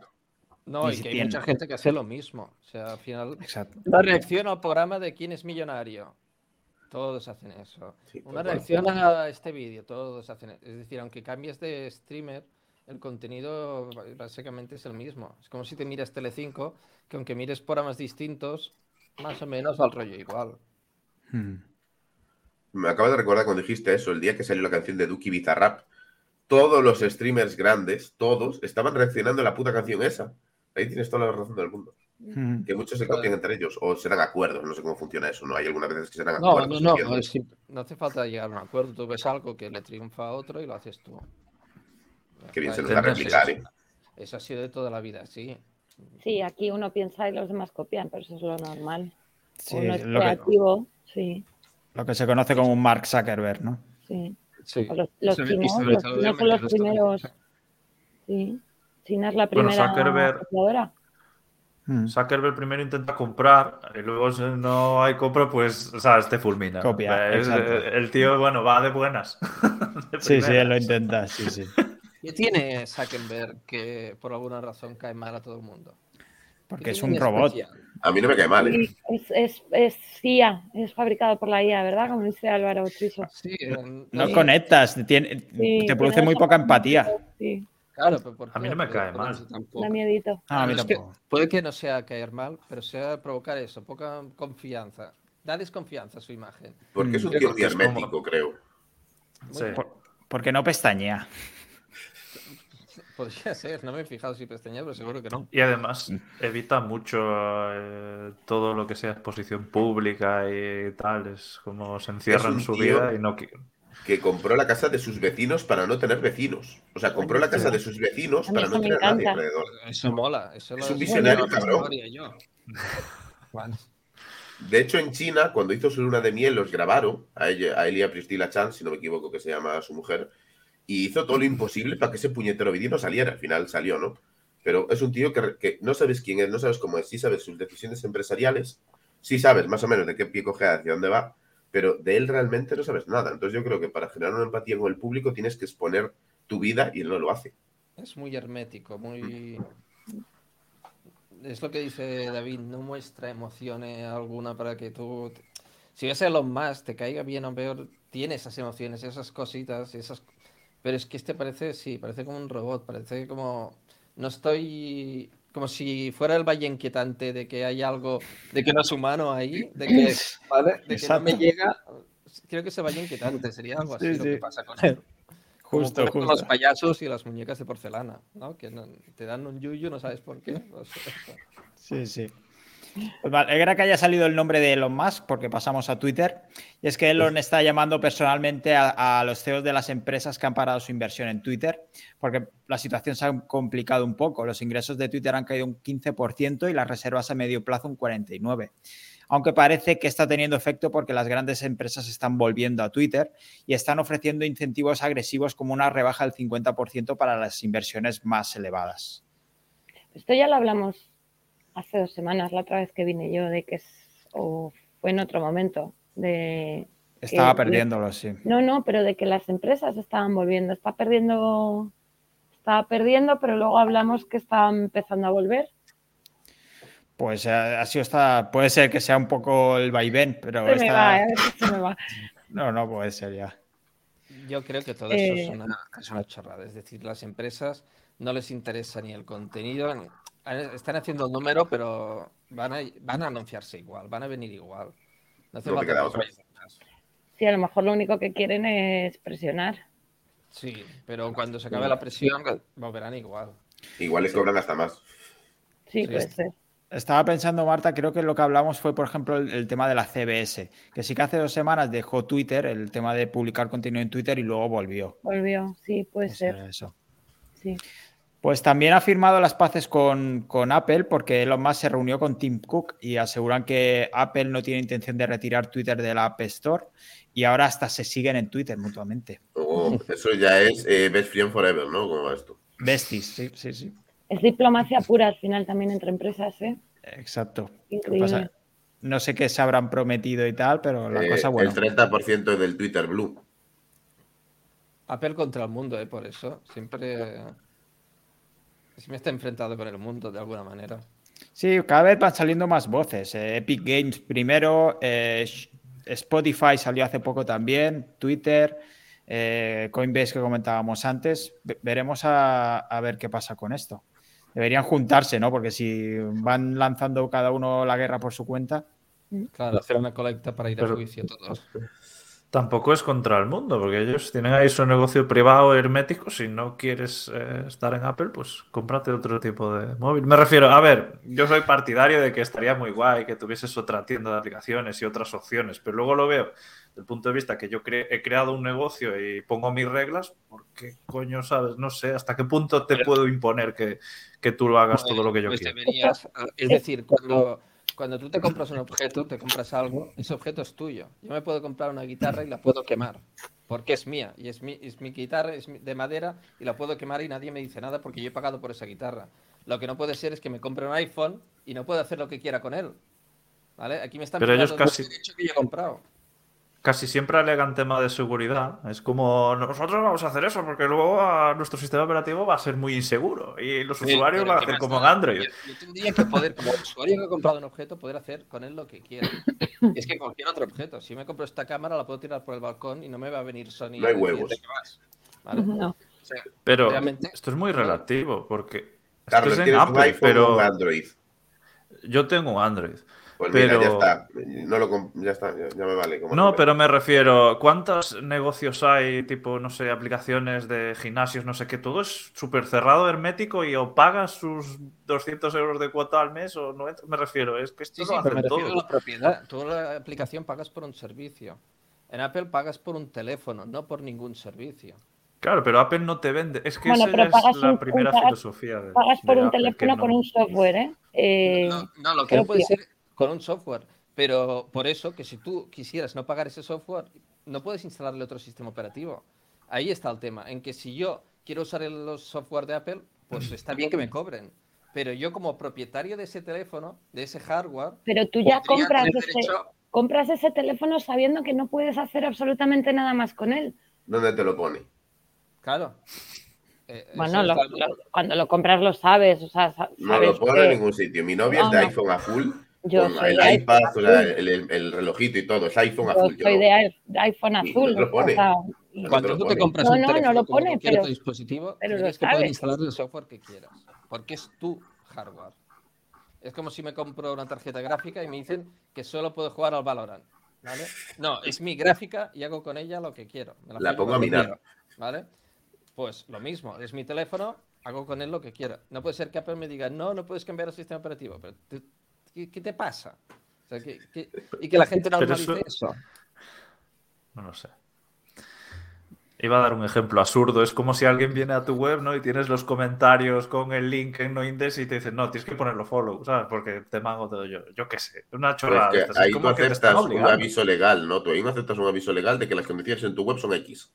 No, y, que hay mucha gente que hace lo mismo. O sea, al final, Exacto. una reacción al programa de quién es millonario. Todos hacen eso. una reacción a este vídeo, todos hacen eso. Es decir, aunque cambies de streamer, el contenido básicamente es el mismo. Es como si te miras Telecinco, que aunque mires programas distintos, más o menos al rollo igual. Hmm. Me acabo de recordar cuando dijiste eso, el día que salió la canción de Duki Bizarrap, todos los streamers grandes, todos, estaban reaccionando a la puta canción esa. Ahí tienes toda la razón del mundo. Que muchos se copian entre ellos o serán acuerdos, no sé cómo funciona eso, ¿no? Hay algunas veces que serán no, acuerdos. No, no, no, hace falta llegar a un acuerdo. Tú ves algo que le triunfa a otro y lo haces tú. Que bien se nos va a replicar, ¿eh? Eso ha sido de toda la vida, sí. Sí, aquí uno piensa y los demás copian, pero eso es lo normal. Sí, uno es lo creativo, que, sí. Lo que se conoce como un Mark Zuckerberg, ¿no? Sí. sí. Los, los chinos, los chinos son los primeros. Sí. China es la primera bueno, Zuckerberg, hmm. Zuckerberg primero intenta comprar y luego si no hay compra, pues, ¿sabes? Te fulmina. Copia. el tío, bueno, va de buenas. [LAUGHS] sí, sí, él lo intenta, sí, sí. ¿Qué tiene Zuckerberg que por alguna razón cae mal a todo el mundo? Porque es un robot. A mí no me cae mal. ¿eh? Es, es, es, CIA, es fabricado por la IA, ¿verdad? Como dice Álvaro Chiso. Sí, no, conectas, tiene, te produce muy poca empatía. Sí. Claro, pero ¿por A mí no me cae mal. Da miedito. Ah, a mí tampoco. puede que no sea caer mal, pero sea provocar eso, poca confianza. Da desconfianza a su imagen. Porque es un tío hermético, creo. Sí. porque no pestañea. [LAUGHS] Podría ser, no me he fijado si pestañea, pero seguro que no. Y además evita mucho eh, todo lo que sea exposición pública y tal. Es como se encierra en su vida y no que compró la casa de sus vecinos para no tener vecinos. O sea, compró la casa de sus vecinos para no tener nadie alrededor. Eso mola. Eso es un visionario cabrón. [LAUGHS] De hecho, en China, cuando hizo su luna de miel, los grabaron a, ella, a Elia Priscila Chan, si no me equivoco, que se llama su mujer, y hizo todo lo imposible para que ese puñetero vídeo no saliera. Al final salió, ¿no? Pero es un tío que, que, no sabes quién es, no sabes cómo es, sí sabes sus decisiones empresariales, sí sabes más o menos de qué pie coge hacia dónde va, pero de él realmente no sabes nada. Entonces yo creo que para generar una empatía con el público tienes que exponer tu vida y él no lo hace. Es muy hermético, muy... Es lo que dice David, no muestra emociones alguna para que tú... Si ves a Elon más te caiga bien o peor, tiene esas emociones, esas cositas, esas... Pero es que este parece, sí, parece como un robot, parece como... No estoy como si fuera el valle inquietante de que hay algo, de que no es humano ahí, de que, [CLEARS THROAT] ¿vale? de que no me llega. Creo que ese valle inquietante sería algo así lo que pasa con [LAUGHS] él. Justo, justo. los payasos y las muñecas de porcelana, ¿no? Que te dan un yuyu, no sabes por qué. Sí, sí. Pues me alegra que haya salido el nombre de Elon Musk porque pasamos a Twitter. Y es que Elon está llamando personalmente a, los CEOs de las empresas que han parado su inversión en Twitter porque la situación se ha complicado un poco. Los ingresos de Twitter han caído un 15% y las reservas a medio plazo un 49%. Aunque parece que está teniendo efecto porque las grandes empresas están volviendo a Twitter y están ofreciendo incentivos agresivos como una rebaja del 50% para las inversiones más elevadas. Esto ya lo hablamos hace dos semanas, la otra vez que vine yo, de que es, o fue en otro momento, de... Estaba perdiéndolo, sí. No, no, pero de que las empresas estaban volviendo, está perdiendo, estaba perdiendo, pero luego hablamos que estaba empezando a volver. Pues así eh, está, puede ser que sea un poco el vaivén, pero se me va, se me va. [LAUGHS] No, no puede ser ya. Yo creo que todo eso es, eh. una, es una chorrada. Es decir, las empresas no les interesa ni el contenido, ni, están haciendo el número, pero van a, van a anunciarse igual, van a venir igual. No hace falta Sí, a lo mejor lo único que quieren es presionar. Sí, pero cuando se acabe la presión, volverán igual. Igual les cobran hasta más. Sí, puede ser. Estaba pensando, Marta, creo que lo que hablamos fue, por ejemplo, el, tema de la CBS, que sí que hace dos semanas dejó Twitter, el tema de publicar contenido en Twitter y luego volvió. Volvió, sí, puede ser. Eso. Sí. Pues también ha firmado las paces con, Apple porque Elon Musk se reunió con Tim Cook y aseguran que Apple no tiene intención de retirar Twitter de la App Store y ahora hasta se siguen en Twitter mutuamente. Oh, eso ya es eh, Best Friend Forever, ¿no? ¿Cómo va esto? Besties, sí, sí, sí. Es diplomacia pura al final también entre empresas, ¿eh? Exacto. No sé qué se habrán prometido y tal, pero la eh, cosa buena. El 30% del Twitter Blue. Apple contra el mundo, ¿eh? Por eso. Siempre me está enfrentado con el mundo de alguna manera. Sí, cada vez van saliendo más voces. Eh, Epic Games primero, eh, Spotify salió hace poco también, Twitter, eh, Coinbase que comentábamos antes. veremos a, ver qué pasa con esto. Deberían juntarse, ¿no? Porque si van lanzando cada uno la guerra por su cuenta. Claro, hacer una colecta para ir a juicio todos. Tampoco es contra el mundo, porque ellos tienen ahí su negocio privado hermético. Si no quieres eh, estar en Apple, pues cómprate otro tipo de móvil. Me refiero, a ver, yo soy partidario de que estaría muy guay que tuvieses otra tienda de aplicaciones y otras opciones, pero luego lo veo desde el punto de vista que yo he creado un negocio y pongo mis reglas, ¿por qué coño sabes? No sé, ¿hasta qué punto te puedo imponer que, tú lo hagas todo lo que yo pues quiero? es decir, cuando cuando tú te compras un objeto, te compras algo, ese objeto es tuyo. Yo me puedo comprar una guitarra y la puedo quemar, porque es mía, y es mi, es mi guitarra, es de madera, y la puedo quemar y nadie me dice nada porque yo he pagado por esa guitarra. Lo que no puede ser es que me compre un iPhone y no pueda hacer lo que quiera con él. ¿Vale? Aquí me están Pero ellos casi... que yo he comprado casi siempre alegan tema de seguridad. Es como, nosotros vamos a hacer eso porque luego nuestro sistema operativo va a ser muy inseguro y los usuarios van a hacer como en Android. Yo, tendría que poder, como usuario que ha comprado un objeto, poder hacer con él lo que quiera. es que cualquier otro objeto, si me compro esta cámara, la puedo tirar por el balcón y no me va a venir Sony. No hay huevos. pero esto es muy relativo porque... Carlos, es en Apple, pero... Android? Yo tengo un Android. Pues pero... ya está. No lo, ya está, ya, me vale. no, pero me refiero, ¿cuántos negocios hay, tipo, no sé, aplicaciones de gimnasios, no sé qué? Todo es súper cerrado, hermético y o pagas sus 200 euros de cuota al mes o no. Me refiero, es que esto sí, lo sí, todo. la propiedad. Toda la aplicación pagas por un servicio. En Apple pagas por un teléfono, no por ningún servicio. Claro, pero Apple no te vende. Es que esa es la primera filosofía. De, pagas por un teléfono con un software, ¿eh? eh no, lo que no puede ser con un software. Pero por eso que si tú quisieras no pagar ese software, no puedes instalarle otro sistema operativo. Ahí está el tema, en que si yo quiero usar el software de Apple, pues [CLEARS THROAT] está bien que me cobren. Pero yo como propietario de ese teléfono, de ese hardware... Pero tú ya compras ese, compras ese teléfono sabiendo que no puedes hacer absolutamente nada más con él. ¿Dónde te lo pone? Claro. Eh, bueno, cuando lo compras lo sabes. O sea, no lo pone en ningún sitio. Mi novia es de iPhone a full yo con el iPad, el, el, relojito y todo, es iPhone azul. Soy de, iPhone azul. Cuando tú te compras un teléfono no pone, pero, dispositivo, tienes que poder instalar el software que quieras, porque es tu hardware. Es como si me compro una tarjeta gráfica y me dicen que solo puedo jugar al Valorant. ¿vale? No, es mi gráfica y hago con ella lo que quiero. la, pongo a mirar. ¿Vale? Pues lo mismo, es mi teléfono, hago con él lo que quiero. No puede ser que Apple me diga, no, no puedes cambiar el sistema operativo, pero ¿Qué, te pasa? y que la gente no eso... eso. No lo sé. Iba a dar un ejemplo absurdo. Es como si alguien viene a tu web, ¿no? Y tienes los comentarios con el link en NoIndex y te dicen, no, tienes que ponerlo follow, ¿sabes? Porque te mango todo yo. Yo qué sé. Una chorrada. ahí tú aceptas un aviso legal, ¿no? Tú ahí no aceptas un aviso legal de que las condiciones en tu web son X.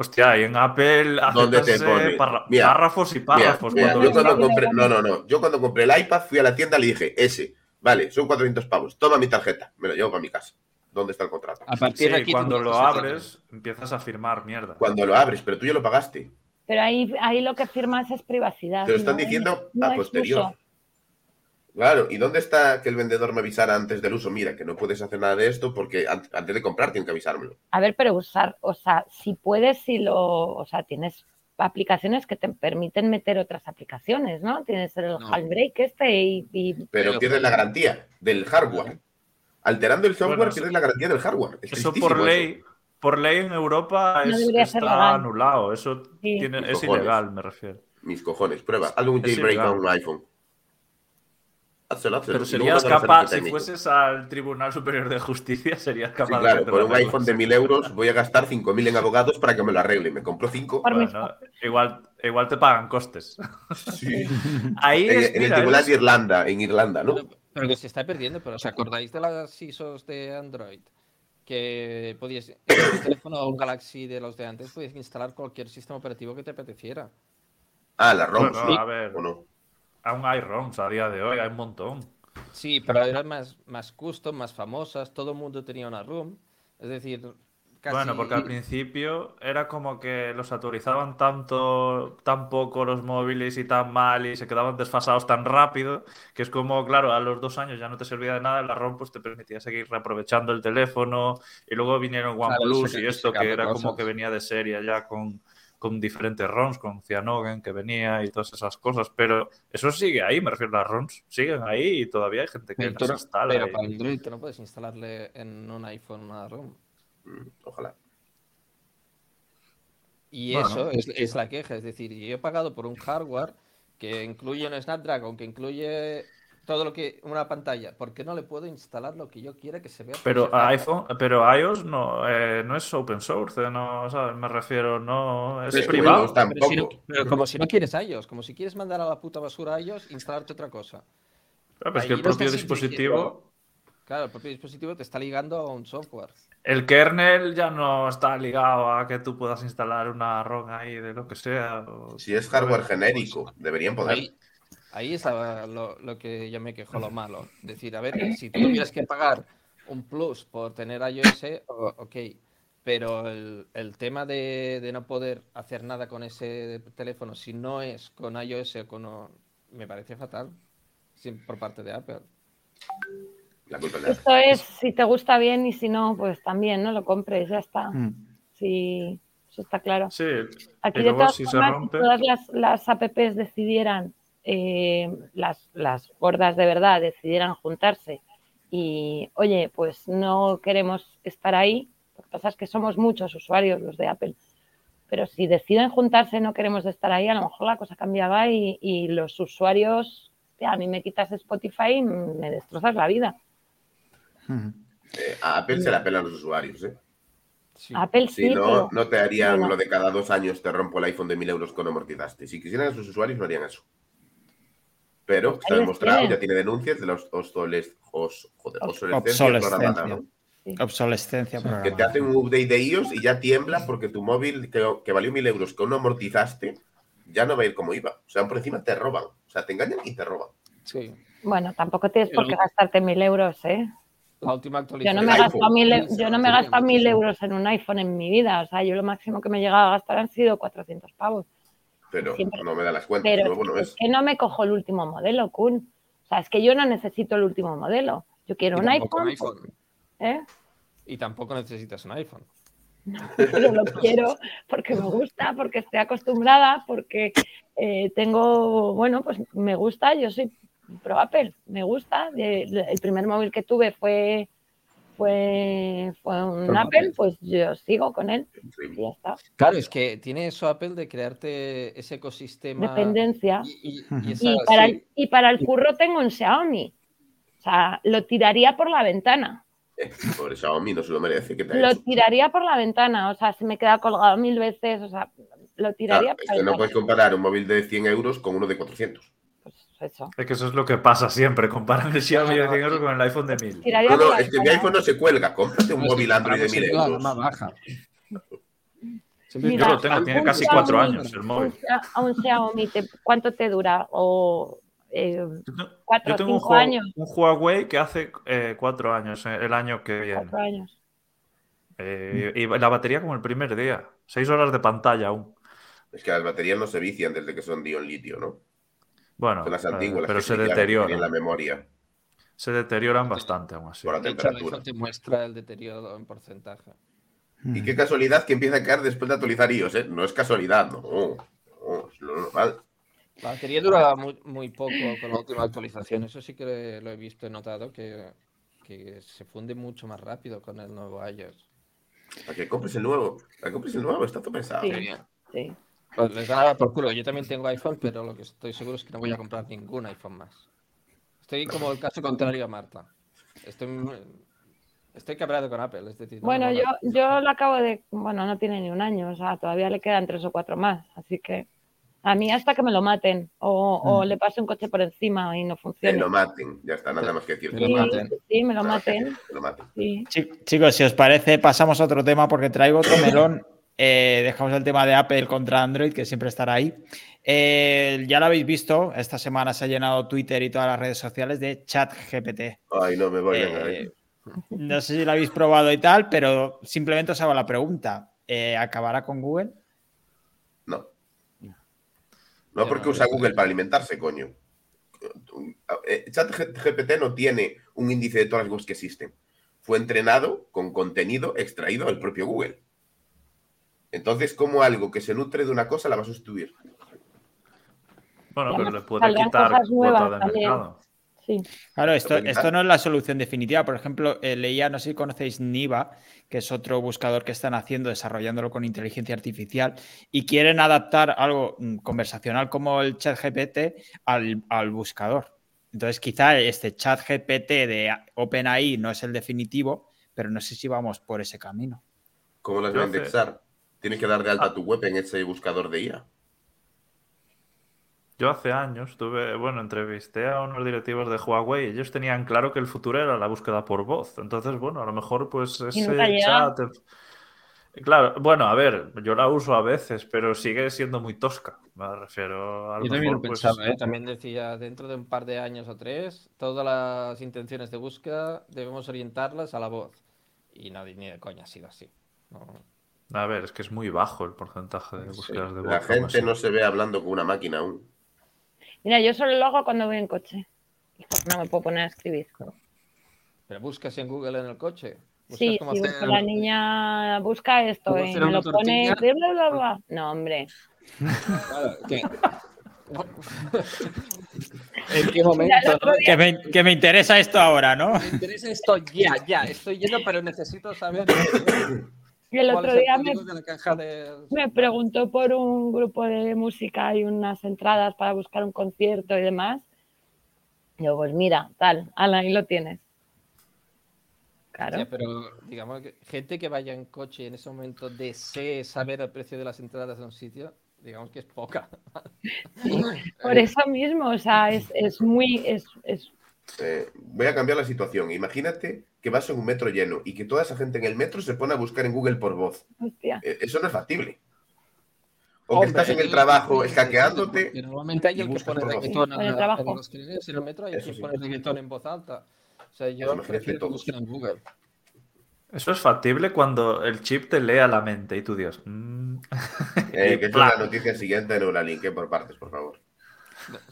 Hostia, y en Apple ¿Dónde te pone? párrafos y párrafos. yo cuando compré, no, no, no. Yo cuando compré el iPad fui a la tienda y le dije, ese, vale, son 400 pavos, toma mi tarjeta, me lo llevo para mi casa. ¿Dónde está el contrato? A partir de aquí cuando lo abres, empiezas a firmar mierda. Cuando lo abres, pero tú ya lo pagaste. Pero ahí, ahí lo que firmas es privacidad. Te lo están diciendo a posterior. Claro, ¿y dónde está que el vendedor me avisara antes del uso? Mira, que no puedes hacer nada de esto porque antes de comprar tienen que avisármelo. A ver, pero usar, o sea, si puedes, si lo, o sea, tienes aplicaciones que te permiten meter otras aplicaciones, ¿no? Tienes el no. este y, Pero, pierdes la garantía del hardware. Alterando el software pierdes la garantía del hardware. eso por ley, por ley en Europa está anulado. Eso es ilegal, me refiero. Mis cojones, prueba. Haz un jailbreak a un iPhone. Pero serías capaz, si fueses al Tribunal Superior de Justicia, serías capaz sí, claro, por un iPhone de 1000 euros voy a gastar 5000 en abogados para que me lo arregle. Me compro 5. igual, igual te pagan costes. Sí. [LAUGHS] Ahí en, el Tribunal de Irlanda, en Irlanda, ¿no? Pero, que se está perdiendo, pero ¿os acordáis de las ISOs de Android? Que podías, en el [COUGHS] teléfono un Galaxy de los de antes, podías instalar cualquier sistema operativo que te apeteciera. Ah, la ROM, sí. A ver. ¿O no? Aún hay ROMs a día de hoy, hay un montón. Sí, pero eran más, más custom, más famosas, todo el mundo tenía una ROM. Es decir, casi... Bueno, porque al principio era como que los actualizaban tanto, tan poco los móviles y tan mal y se quedaban desfasados tan rápido, que es como, claro, a los dos años ya no te servía de nada, la ROM pues te permitía seguir reaprovechando el teléfono y luego vinieron OnePlus y esto que era como que venía de serie ya con con diferentes ROMs, con Cyanogen que venía y todas esas cosas, pero eso sigue ahí, me refiero a las ROMs, siguen ahí y todavía hay gente que las instala. Pero para Android tú no puedes instalarle en un iPhone una ROM. Mm, ojalá. Y eso es, la queja, es decir, yo he pagado por un hardware que incluye un Snapdragon, que incluye todo lo que una pantalla, ¿por qué no le puedo instalar lo que yo quiera que se vea? Pero iPhone, pero iOS no, eh, no es open source, no, me refiero, no es privado. Pero, como si no quieres iOS, como si quieres mandar a la puta basura a iOS, instalarte otra cosa. Claro, es que el propio dispositivo. Claro, el propio dispositivo te está ligando a un software. El kernel ya no está ligado a que tú puedas instalar una ROM ahí de lo que sea. Si es hardware genérico, deberían poder. Ahí es lo, que yo me quejo, lo malo. Decir, a ver, [CLEARS THROAT] si tú tuvieras que pagar un plus por tener iOS, ok. Pero el, tema de, no poder hacer nada con ese teléfono si no es con iOS o con... Me parece fatal por parte de Apple. Esto es, si te gusta bien y si no, pues también, ¿no? Lo compres, ya está. Mm. Sí, eso está claro. Sí, Aquí de todas formas, todas las, las apps decidieran eh, las, las gordas de verdad decidieran juntarse y, oye, pues no queremos estar ahí, lo que pasa es que somos muchos usuarios los de Apple, pero si deciden juntarse no queremos estar ahí, a lo mejor la cosa cambiaba y, los usuarios, a mí me quitas Spotify y me destrozas la vida. Eh, a Apple se la pelan los usuarios, ¿eh? Apple sí, si no, no te harían lo de cada dos años te rompo el iPhone de mil euros con amortizaste. Si quisieran a sus usuarios no harían eso pero está demostrado, ya tiene denuncias de los obsolescencia, obsolescencia Que te hacen un update de iOS y ya tiembla porque tu móvil que, valió mil euros que no amortizaste, ya no va a ir como iba. O sea, por encima te roban. O sea, te engañan y te roban. Sí. Bueno, tampoco tienes por qué gastarte mil euros, ¿eh? La última actualización. Yo no me he gastado mil, yo no me gastado mil euros en un iPhone en mi vida. O sea, yo lo máximo que me he llegado a gastar han sido 400 pavos pero no me da las cuentas. Pero es, que no me cojo el último modelo, Kun. O sea, es que yo no necesito el último modelo. Yo quiero un iPhone. ¿eh? Y tampoco necesitas un iPhone. yo lo quiero porque me gusta, porque estoy acostumbrada, porque eh, tengo, bueno, pues me gusta, yo soy pro Apple, me gusta. El primer móvil que tuve fue fue, un Apple, pues yo sigo con él. Y ya está. Claro, es que tiene eso Apple de crearte ese ecosistema. Dependencia. Y, para, el, y para el curro tengo un Xiaomi. O sea, lo tiraría por la ventana. Eh, por Xiaomi no se lo merece. lo tiraría por la ventana. O sea, se me queda colgado mil veces. O sea, lo tiraría por la ventana. No puedes comparar un móvil de 100 euros con uno de 400. Es que eso es lo que pasa siempre, comparar el Xiaomi de 100 euros con el iPhone de 1000. No, es que mi iPhone no se cuelga, cómprate un móvil Android de 1000 euros. Más baja. Yo lo tengo, tiene casi cuatro años el móvil. A un Xiaomi, ¿cuánto te dura? O, eh, cuatro, yo tengo cinco un, años. un Huawei que hace eh, cuatro años, eh, el año que viene. Cuatro años. Eh, y la batería como el primer día. Seis horas de pantalla aún. Es que las baterías no se vician desde que son ion litio, ¿no? Bueno, eh, pero se deterioran. la memoria. Se deterioran bastante aún así. Por la temperatura. te muestra el deterioro en porcentaje. Y qué casualidad que empieza a caer después de actualizar iOS, ¿eh? No es casualidad, no. es lo normal. La batería dura muy, poco con la última actualización. Eso sí que lo he visto, he notado que, se funde mucho más rápido con el nuevo iOS. Para que compres el nuevo. Para que compres el nuevo, está todo pensado. Sí, sí. Pues les da por culo. Yo también tengo iPhone, pero lo que estoy seguro es que no voy a comprar ningún iPhone más. Estoy como el caso contrario a Marta. Estoy, estoy cabreado con Apple. bueno, yo, yo lo acabo de. Bueno, no tiene ni un año, o sea, todavía le quedan tres o cuatro más. Así que a mí hasta que me lo maten o, mm. le pase un coche por encima y no funcione. Me lo maten, ya está, nada más que decir. Sí, me lo maten. Chicos, si os parece, pasamos a otro tema porque traigo otro [LAUGHS] melón eh, dejamos el tema de Apple contra Android, que siempre estará ahí. Eh, ya lo habéis visto, esta semana se ha llenado Twitter y todas las redes sociales de chat GPT. Ay, no me voy a eh, No sé si lo habéis probado y tal, pero simplemente os hago la pregunta. ¿Acabará con Google? No. No porque usa Google para alimentarse, coño. Chat GPT no tiene un índice de todas las webs que existen. Fue entrenado con contenido extraído del propio Google. Entonces, ¿cómo algo que se nutre de una cosa la va a sustituir? Bueno, pero le puede quitar cuota de mercado. Claro, esto, esto no es la solución definitiva. Por ejemplo, eh, leía, no sé si conocéis Niva, que es otro buscador que están haciendo, desarrollándolo con inteligencia artificial, y quieren adaptar algo mm, conversacional como el chat GPT al, al buscador. Entonces, quizá este chat GPT de OpenAI no es el definitivo, pero no sé si vamos por ese camino. ¿Cómo las va a indexar? Tienes que dar de alta ah. tu web en ese buscador de IA. Yo hace años tuve, bueno, entrevisté a unos directivos de Huawei y ellos tenían claro que el futuro era la búsqueda por voz. Entonces, bueno, a lo mejor pues ese chat... Claro, bueno, a ver, yo la uso a veces, pero sigue siendo muy tosca. Me refiero a. Yo también lo pues, pensaba, ¿eh? también decía, dentro de un par de años o tres, todas las intenciones de búsqueda debemos orientarlas a la voz. Y nadie ni de coña ha sido así. A ver, es que es muy bajo el porcentaje de búsquedas de voz. La gente no se ve hablando con una máquina aún. Mira, yo solo lo hago cuando voy en coche. No me puedo poner a escribir. Pero buscas en Google en el coche. Sí, sí la niña busca esto y me lo pone. No, hombre. [LAUGHS] ¿En qué momento? Que, me, que, me, interesa esto ahora, ¿no? Me interesa esto ya, ya. Estoy yendo, pero necesito saber. [LAUGHS] Y el otro día me, preguntó por un grupo de música y unas entradas para buscar un concierto y demás. yo, pues mira, tal, ahí lo tienes. Claro. pero digamos que gente que vaya en coche en ese momento desee saber el precio de las entradas de un sitio, digamos que es poca. [LAUGHS] por eso mismo, o sea, es, es muy, es, es eh, voy a cambiar la situación. Imagínate que vas en un metro lleno y que toda esa gente en el metro se pone a buscar en Google por voz. Eh, eso no es factible. O que estás en el trabajo escaqueándote. normalmente hay el que pone reggaetón en, en el metro hay el que pone reggaetón en voz alta. O sea, yo prefiero que busquen en Google. Eso es factible cuando el chip te lea la mente y tú Dios. Mm". [LAUGHS] Eh, que es la noticia siguiente, no la linke por partes, por favor.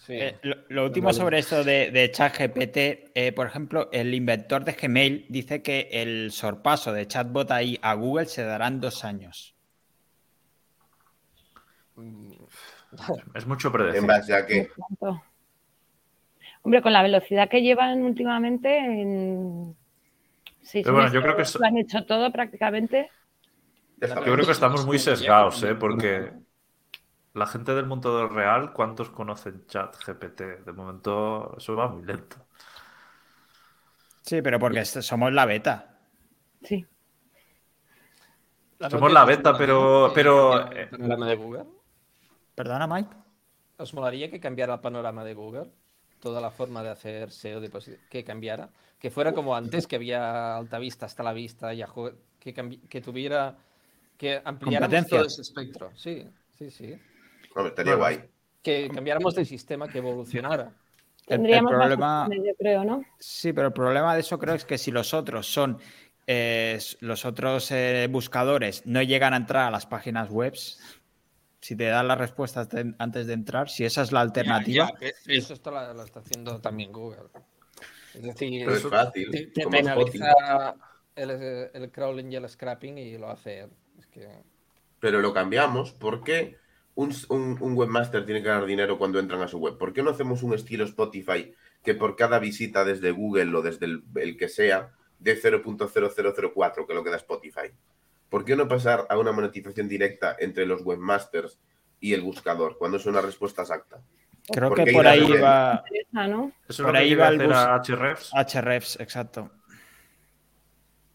Eh, lo, último sobre esto de, de ChatGPT, eh, por ejemplo, el inventor de Gmail dice que el sorpaso de chatbot ahí a Google se dará en dos años. Es mucho predecir. En base a qué. Hombre, con la velocidad que llevan últimamente, en bueno, yo creo que lo han hecho todo prácticamente. Yo creo que estamos muy sesgados, ¿eh? porque la gente del mundo real, ¿cuántos conocen chat GPT? De momento eso va muy lento. Sí, pero porque somos la beta. Sí. somos la beta, pero... pero ¿El panorama de Google? ¿Perdona, Mike? ¿Os molaría que cambiara el panorama de Google? Toda la forma de hacer SEO, de que cambiara. Que fuera como antes, que había alta vista hasta la vista, y que, que tuviera... Que ampliara todo ese espectro. Sí, sí, sí estaría guay. Que cambiáramos de sistema, que evolucionara. Tendríamos el problema, yo creo, ¿no? Sí, pero el problema de eso creo es que si los otros son eh, los otros eh, buscadores no llegan a entrar a las páginas web, si te dan las respuestas antes de entrar, si esa es la alternativa. eso está, lo, está haciendo también Google. Es decir, es fácil, te, penaliza el, el, crawling y el scrapping y lo hace. Pero lo cambiamos porque un, webmaster tiene que ganar dinero cuando entran a su web? ¿Por qué no hacemos un estilo Spotify que por cada visita desde Google o desde el, que sea, de 0.0004, que es lo que da Spotify? ¿Por qué no pasar a una monetización directa entre los webmasters y el buscador cuando es una respuesta exacta? Creo que por ahí va. Eso por ahí va el HREFs. HREFs, exacto.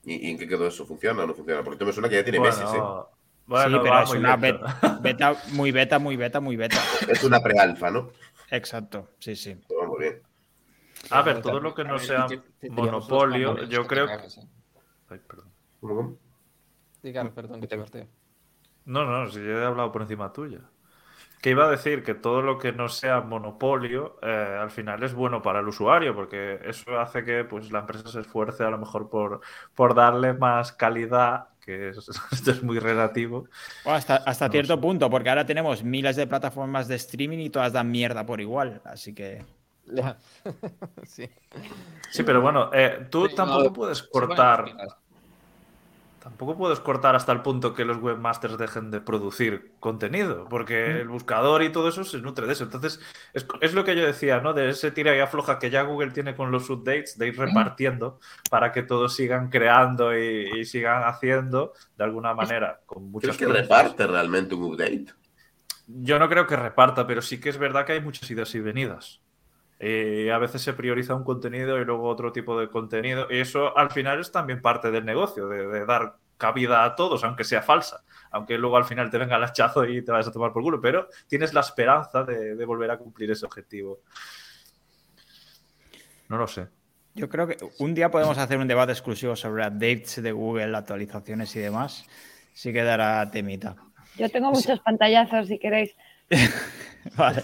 ¿Y, en qué quedó eso? ¿Funciona o no funciona? Porque me suena que ya tiene meses, ¿eh? Sí, pero es una [LAUGHS] beta, muy beta, muy beta, muy beta. Es una pre-alfa, ¿no? Exacto, sí, sí. Pues muy bien. A ver, todo lo que no sea monopolio, yo creo que... Ay, perdón. ¿Cómo? perdón, que te corté. No, no, si yo he hablado por encima tuya. Que iba a decir que todo lo que no sea monopolio, eh, al final es bueno para el usuario, porque eso hace que pues, la empresa se esfuerce a lo mejor por, por darle más calidad que [LAUGHS] esto es muy relativo. hasta, hasta cierto punto, porque ahora tenemos miles de plataformas de streaming y todas dan mierda por igual, así que... [LAUGHS] sí. sí. pero bueno, eh, tú tampoco puedes cortar... tampoco puedes cortar hasta el punto que los webmasters dejen de producir contenido, porque el buscador y todo eso se nutre de eso. Entonces, es, lo que yo decía, ¿no? De ese tira y afloja que ya Google tiene con los updates, de ir repartiendo para que todos sigan creando y, sigan haciendo de alguna manera. Con muchas ¿Crees que reparte realmente un update? Yo no creo que reparta, pero sí que es verdad que hay muchas ideas y venidas. Eh, a veces se prioriza un contenido y luego otro tipo de contenido. Y eso al final es también parte del negocio, de, dar cabida a todos, aunque sea falsa. Aunque luego al final te venga el hachazo y te vayas a tomar por culo. Pero tienes la esperanza de, volver a cumplir ese objetivo. No lo sé. Yo creo que un día podemos hacer un debate exclusivo sobre updates de Google, actualizaciones y demás. Sí que dará temita. Yo tengo muchos pantallazos si queréis. [LAUGHS] vale.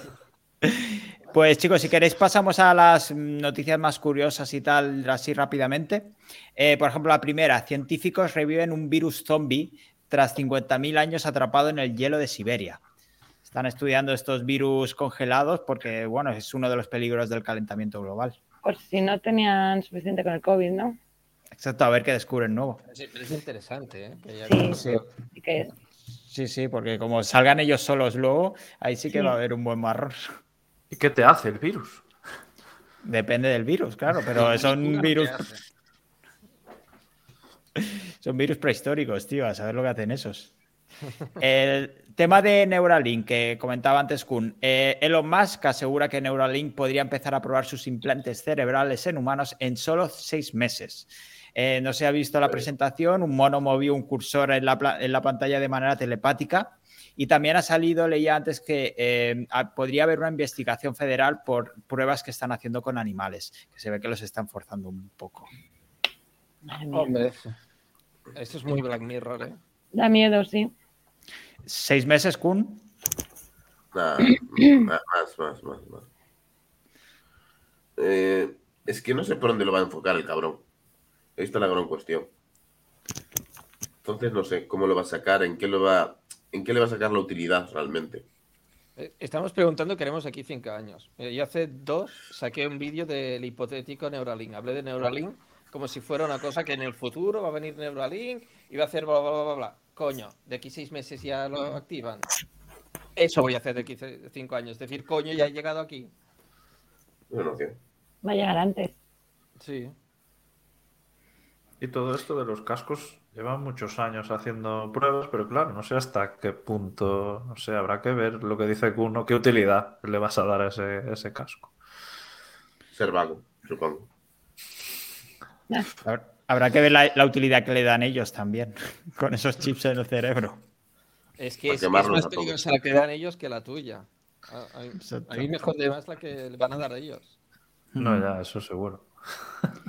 Pues chicos, si queréis pasamos a las noticias más curiosas y tal, así rápidamente. Eh, por ejemplo, la primera, científicos reviven un virus zombie tras 50.000 años atrapado en el hielo de Siberia. Están estudiando estos virus congelados porque, bueno, es uno de los peligros del calentamiento global. Por si no tenían suficiente con el COVID, ¿no? Exacto, a ver qué descubren nuevo. es interesante, ¿eh? sí, sí. sí, sí, porque como salgan ellos solos luego, ahí sí que va a haber un buen marrón. ¿Y qué te hace el virus? Depende del virus, claro, pero [LAUGHS] son virus. [LAUGHS] Son virus prehistóricos, tío, a saber lo que hacen esos. El tema de Neuralink que comentaba antes Kun. Eh, Elon Musk asegura que Neuralink podría empezar a probar sus implantes cerebrales en humanos en solo seis meses. Eh, no se ha visto la presentación, un mono movió un cursor en la, en la pantalla de manera telepática y también ha salido, leía antes que eh, podría haber una investigación federal por pruebas que están haciendo con animales, que se ve que los están forzando un poco. Hombre, esto es muy Black Mirror, ¿eh? Da miedo, sí. ¿Seis meses, Kun? [CLEARS THROAT] más, más, más, más. Eh, es que no sé por dónde lo va a enfocar el cabrón. Ahí está la gran cuestión. Entonces no sé cómo lo va a sacar, en qué lo va ¿en qué le va a sacar la utilidad realmente? Eh, estamos preguntando, queremos aquí cinco años. Yo hace dos saqué un vídeo del hipotético Neuralink. Hablé de Neuralink como si fuera una cosa que en el futuro va a venir Neuralink y va a hacer bla, bla, bla, bla. Coño, de aquí seis meses ya lo activan. Eso voy a hacer de aquí cinco años. Es decir, coño, ya he llegado aquí. Bueno, Va a llegar antes. Sí. Y todo esto de los cascos llevan muchos años haciendo pruebas, pero claro, no sé hasta qué punto, no sé, habrá que ver lo que dice Kuno, qué utilidad le vas a dar a ese, casco. Ser vago, supongo. Habrá que ver la, utilidad que le dan ellos también, [LAUGHS] con esos chips en el cerebro. Es que es, más peligrosa la que dan ellos que la tuya. A, mí mejor de más la que le van a dar ellos. No, ya, eso seguro. [LAUGHS]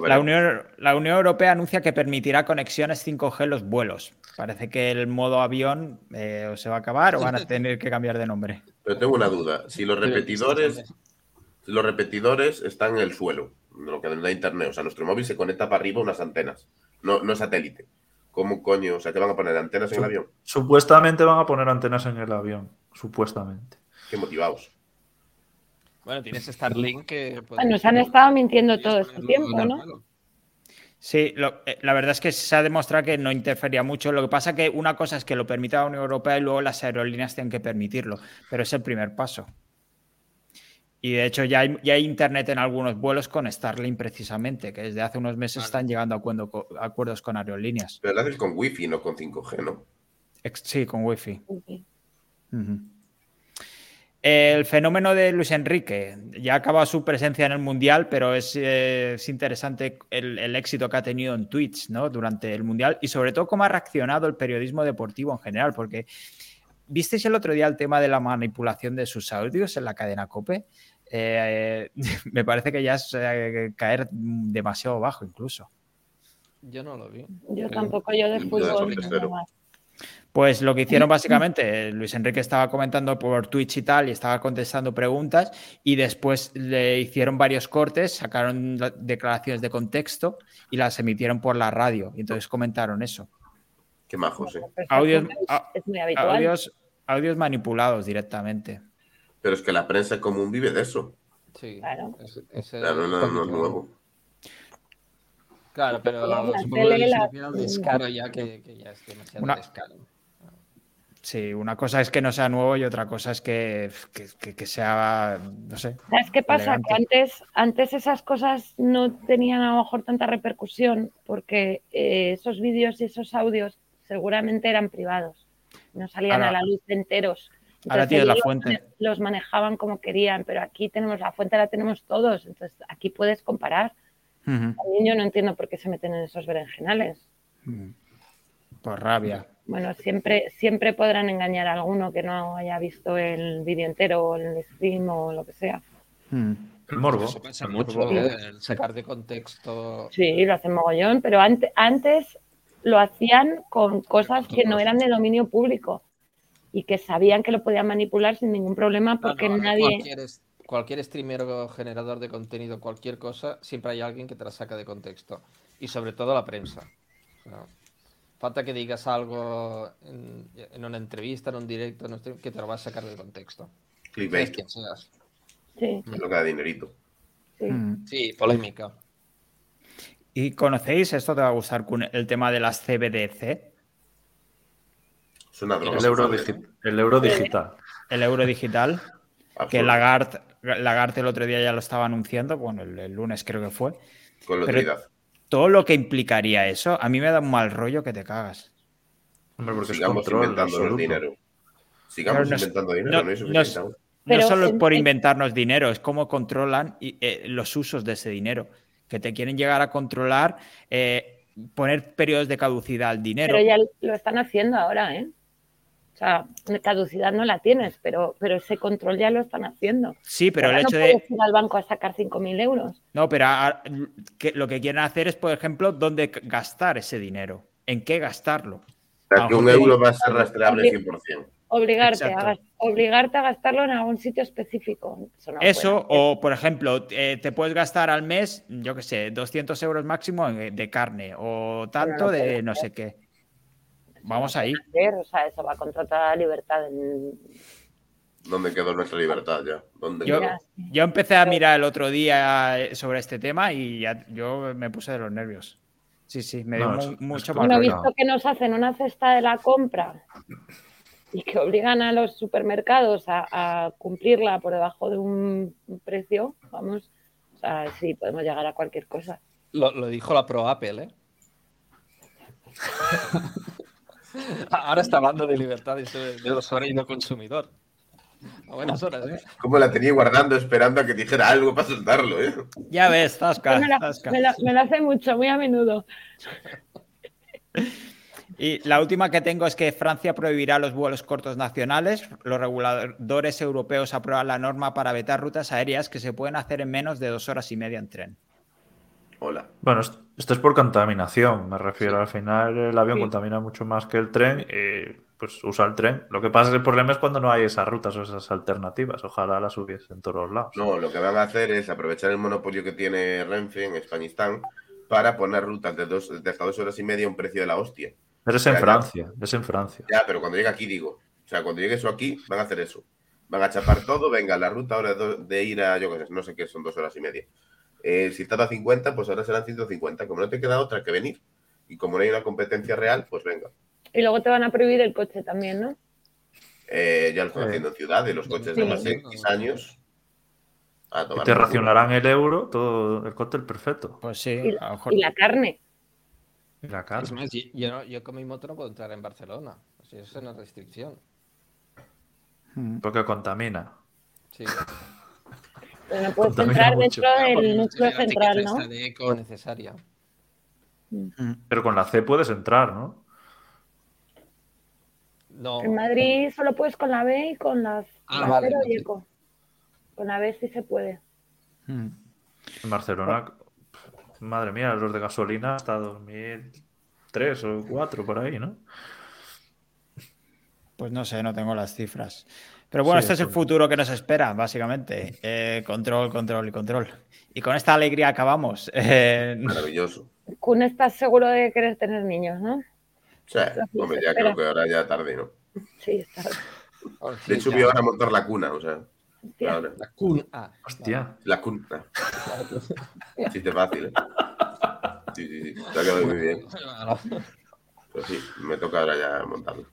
La Unión, la Unión, Europea anuncia que permitirá conexiones 5G en los vuelos. Parece que el modo avión eh, se va a acabar o van a tener que cambiar de nombre. Pero tengo una duda. Si los repetidores, los repetidores están en el suelo, lo que da internet, o sea, nuestro móvil se conecta para arriba unas antenas, no, no satélite. ¿Cómo coño? O sea, ¿te van a poner antenas en el avión? Supuestamente van a poner antenas en el avión. Supuestamente. Qué motivados. Bueno, tienes Starlink que... Nos han estado mintiendo todo este tiempo, ¿no? Sí, eh, la verdad es que se ha demostrado que no interfería mucho. Lo que pasa es que una cosa es que lo permita la Unión Europea y luego las aerolíneas tienen que permitirlo, pero es el primer paso. Y de hecho ya hay, ya hay internet en algunos vuelos con Starlink precisamente, que desde hace unos meses están llegando a, acuerdos con aerolíneas. Pero lo haces con Wi-Fi, no con 5G, ¿no? Sí, con Wi-Fi. El fenómeno de Luis Enrique ya acaba su presencia en el Mundial, pero es, eh, interesante el, éxito que ha tenido en Twitch ¿no? durante el Mundial y sobre todo cómo ha reaccionado el periodismo deportivo en general, porque ¿visteis el otro día el tema de la manipulación de sus audios en la cadena COPE? Eh, [LAUGHS] me parece que ya es eh, caer demasiado bajo incluso. Yo no lo vi. Yo tampoco, yo de fútbol. Pues lo que hicieron básicamente, Luis Enrique estaba comentando por Twitch y tal, y estaba contestando preguntas, y después le hicieron varios cortes, sacaron declaraciones de contexto y las emitieron por la radio. Y entonces comentaron eso. Qué majos, ¿eh? Audios, audios, audios manipulados directamente. Pero es que la prensa común vive de eso. Sí, claro. no, no, no, es nuevo. Claro, pero la supongo tele, la... descaro ya que, que, ya es demasiado una... descaro. Sí, una cosa es que no sea nuevo y otra cosa es que, que, que sea, no sé. ¿Sabes qué pasa? Que antes, antes esas cosas no tenían a lo mejor tanta repercusión porque eh, esos vídeos y esos audios seguramente eran privados, no salían a la luz enteros. ahora tienes la fuente. Los manejaban como querían, pero aquí tenemos la fuente, la tenemos todos, entonces aquí puedes comparar. También yo no entiendo por qué se meten en esos berenjenales. Por rabia. Bueno, siempre, siempre podrán engañar a alguno que no haya visto el vídeo entero o el stream o lo que sea. El morbo. mucho, ¿eh? el sacar de contexto. Sí, lo hacen mogollón, pero antes, antes lo hacían con cosas que no eran de dominio público y que sabían que lo podían manipular sin ningún problema porque nadie... Cualquier, streamer o generador de contenido, cualquier cosa, siempre hay alguien que te la saca de contexto. Y sobre todo la prensa. falta que digas algo en, una entrevista, en un directo, que te lo vas a sacar de contexto. Clickbait. seas. Sí. Es lo que da dinerito. Sí. Mm. sí, polémica. ¿Y conocéis, esto te va a gustar, el tema de las CBDC? el, euro el euro digital. El euro digital. que Lagarde, Lagarde el otro día ya lo estaba anunciando, bueno, el, lunes creo que fue. Con Pero todo lo que implicaría eso, a mí me da un mal rollo que te cagas. Hombre, porque Sigamos inventando el dinero. Sigamos inventando dinero, no, no solo por inventarnos dinero, es cómo controlan eh, los usos de ese dinero que te quieren llegar a controlar, eh, poner periodos de caducidad al dinero. Pero ya lo están haciendo ahora, ¿eh? O sea, caducidad no la tienes, pero, pero ese control ya lo están haciendo. Sí, pero el hecho de. ir al banco a sacar 5.000 euros. No, pero lo que quieren hacer es, por ejemplo, dónde gastar ese dinero. ¿En qué gastarlo? O sea, que un euro va a ser rastreable 100% obligarte a, obligarte a gastarlo en algún sitio específico. Eso, o por ejemplo, eh, te puedes gastar al mes, yo qué sé, 200 euros máximo de carne o tanto de no sé qué. Vamos ahí. O sea, eso va contra toda la libertad. ¿Dónde quedó nuestra libertad ya? yo, empecé a mirar el otro día eh, sobre este tema y ya, yo me puse de los nervios. Sí, sí, me dio mucho más. he visto que nos hacen una cesta de la compra y que obligan a los supermercados a, cumplirla por debajo de un precio, vamos, o sea, sí, podemos llegar a cualquier cosa. Lo, dijo la Pro Apple, ¿eh? [LAUGHS] [LAUGHS] Ahora está hablando de libertad de, los horarios del consumidor. A buenas horas, ¿eh? Como la tenía guardando esperando a que dijera algo para soltarlo, ¿eh? Ya ves, Tasca. Me, me, lo hace mucho, muy a menudo. Y la última que tengo es que Francia prohibirá los vuelos cortos nacionales. Los reguladores europeos aprueban la norma para vetar rutas aéreas que se pueden hacer en menos de dos horas y media en tren. Hola. Bueno, esto es por contaminación, me refiero. Al final el avión contamina mucho más que el tren y pues usa el tren. Lo que pasa es que el problema es cuando no hay esas rutas o esas alternativas. Ojalá las hubiese en todos los lados. No, lo que van a hacer es aprovechar el monopolio que tiene Renfe en Españistán para poner rutas de, dos, de hasta dos horas y media a un precio de la hostia. Pero es en Francia, es en Francia. Ya, pero cuando llegue aquí digo, o sea, cuando llegue eso aquí, van a hacer eso. Van a chapar todo, venga, la ruta ahora de ir a, yo qué sé, no sé qué, son dos horas y media. Eh, si estaba a 50, pues ahora serán 150. Como no te queda otra que venir. Y como no hay una competencia real, pues venga. Y luego te van a prohibir el coche también, ¿no? Eh, ya lo están haciendo en ciudades, los coches de más de X años. Y te racionarán el euro, todo el cóctel perfecto. Pues sí, a lo mejor... y la carne. La carne. yo, con mi moto no puedo entrar en Barcelona. eso es una restricción. Porque contamina. Sí. Pero no puedes entrar dentro del núcleo central, ¿no? de eco necesaria. Hmm. Pero con la C puedes entrar, ¿no? No. En Madrid solo puedes con la B y con las ah, y eco. Con la B sí se puede. Hmm. En Barcelona Madre mía, los de gasolina hasta 2003 o 2004 por ahí, ¿no? Pues no sé, no tengo las cifras. Pero bueno, este es el futuro que nos espera, básicamente. Eh, control, control y control. Y con esta alegría acabamos. [LAUGHS] Eh, Maravilloso. Kun, estás seguro de querer tener niños, ¿no? Sí, hombre, ya creo que ahora ya tarde, ¿no? Sí, está. De hecho, voy ahora a montar la cuna, o sea. La cuna. Hostia. La cuna. [LAUGHS] Sí, fácil, ¿eh? Sí, sí, sí. Te ha quedado muy bien. [LAUGHS] Pues sí, me toca ahora ya montarlo.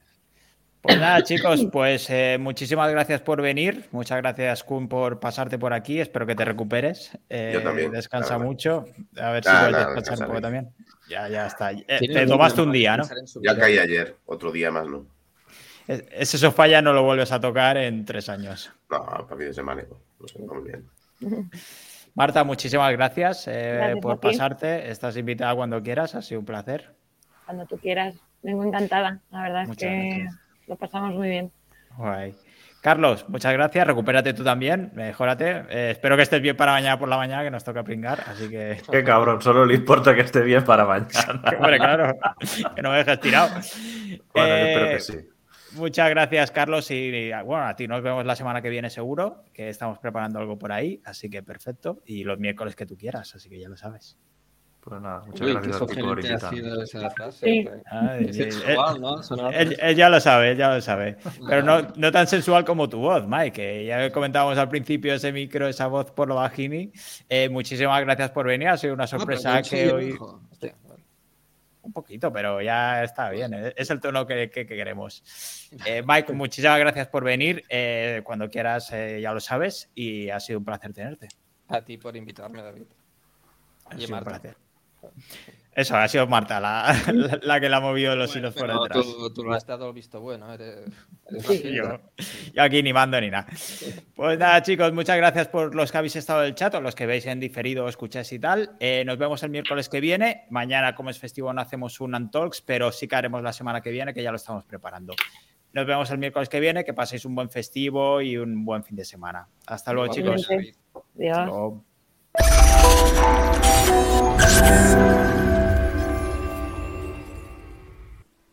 Pues nada, [COUGHS] chicos, pues eh, muchísimas gracias por venir. Muchas gracias, Kun, por pasarte por aquí. Espero que te recuperes. Eh, Yo también. Descansa mucho. A ver si puedes descansar un poco también. Ya, ya está. Eh, te tomaste un día, ¿no? Ya caí ayer, otro día más, ¿no? Ese sofá ya no lo vuelves a tocar en tres años. No, para fin de semana. Lo sé, muy bien. [LAUGHS] Marta, muchísimas gracias, por pasarte. Estás invitada cuando quieras. Ha sido un placer. Cuando tú quieras. Vengo encantada. La verdad es que lo pasamos muy bien. Carlos, muchas gracias. Recupérate tú también. Mejórate. Eh, espero que estés bien para mañana por la mañana, que nos toca pringar. Así que. Qué cabrón, solo le importa que esté bien para mañana. [LAUGHS] Hombre, claro. que no me dejes tirado. Bueno, espero que eh, sí. Muchas gracias, Carlos. Y bueno, a ti nos vemos la semana que viene seguro, que estamos preparando algo por ahí. Así que perfecto. Y los miércoles que tú quieras, así que ya lo sabes. Pues nada, muchas gracias a ti por él, ya lo sabe, él ya lo sabe. [LAUGHS] Pero no, no tan sensual como tu voz, Mike. ya comentábamos al principio ese micro, esa voz por lo bajini. Eh, muchísimas gracias por venir. Ha sido una sorpresa que hoy. Un poquito, pero ya está bien. Eh, es el tono que, queremos. Eh, [LAUGHS] Mike, muchísimas gracias por venir. cuando quieras, ya lo sabes. Y ha sido un placer tenerte. A ti por invitarme, David. y un placer. Eso, ha sido Marta la, [LAUGHS] la, que la ha movido los hilos por detrás. Tú, no has dado visto bueno, eres, yo, aquí ni mando ni nada. Pues nada, chicos, muchas gracias por los que habéis estado en el chat, o los que veis en diferido o escucháis y tal. Eh, nos vemos el miércoles que viene. Mañana, como es festivo, no hacemos un Untalks, pero sí que haremos la semana que viene, que ya lo estamos preparando. Nos vemos el miércoles que viene, que paséis un buen festivo y un buen fin de semana. Hasta luego, chicos. Adiós. Thank you.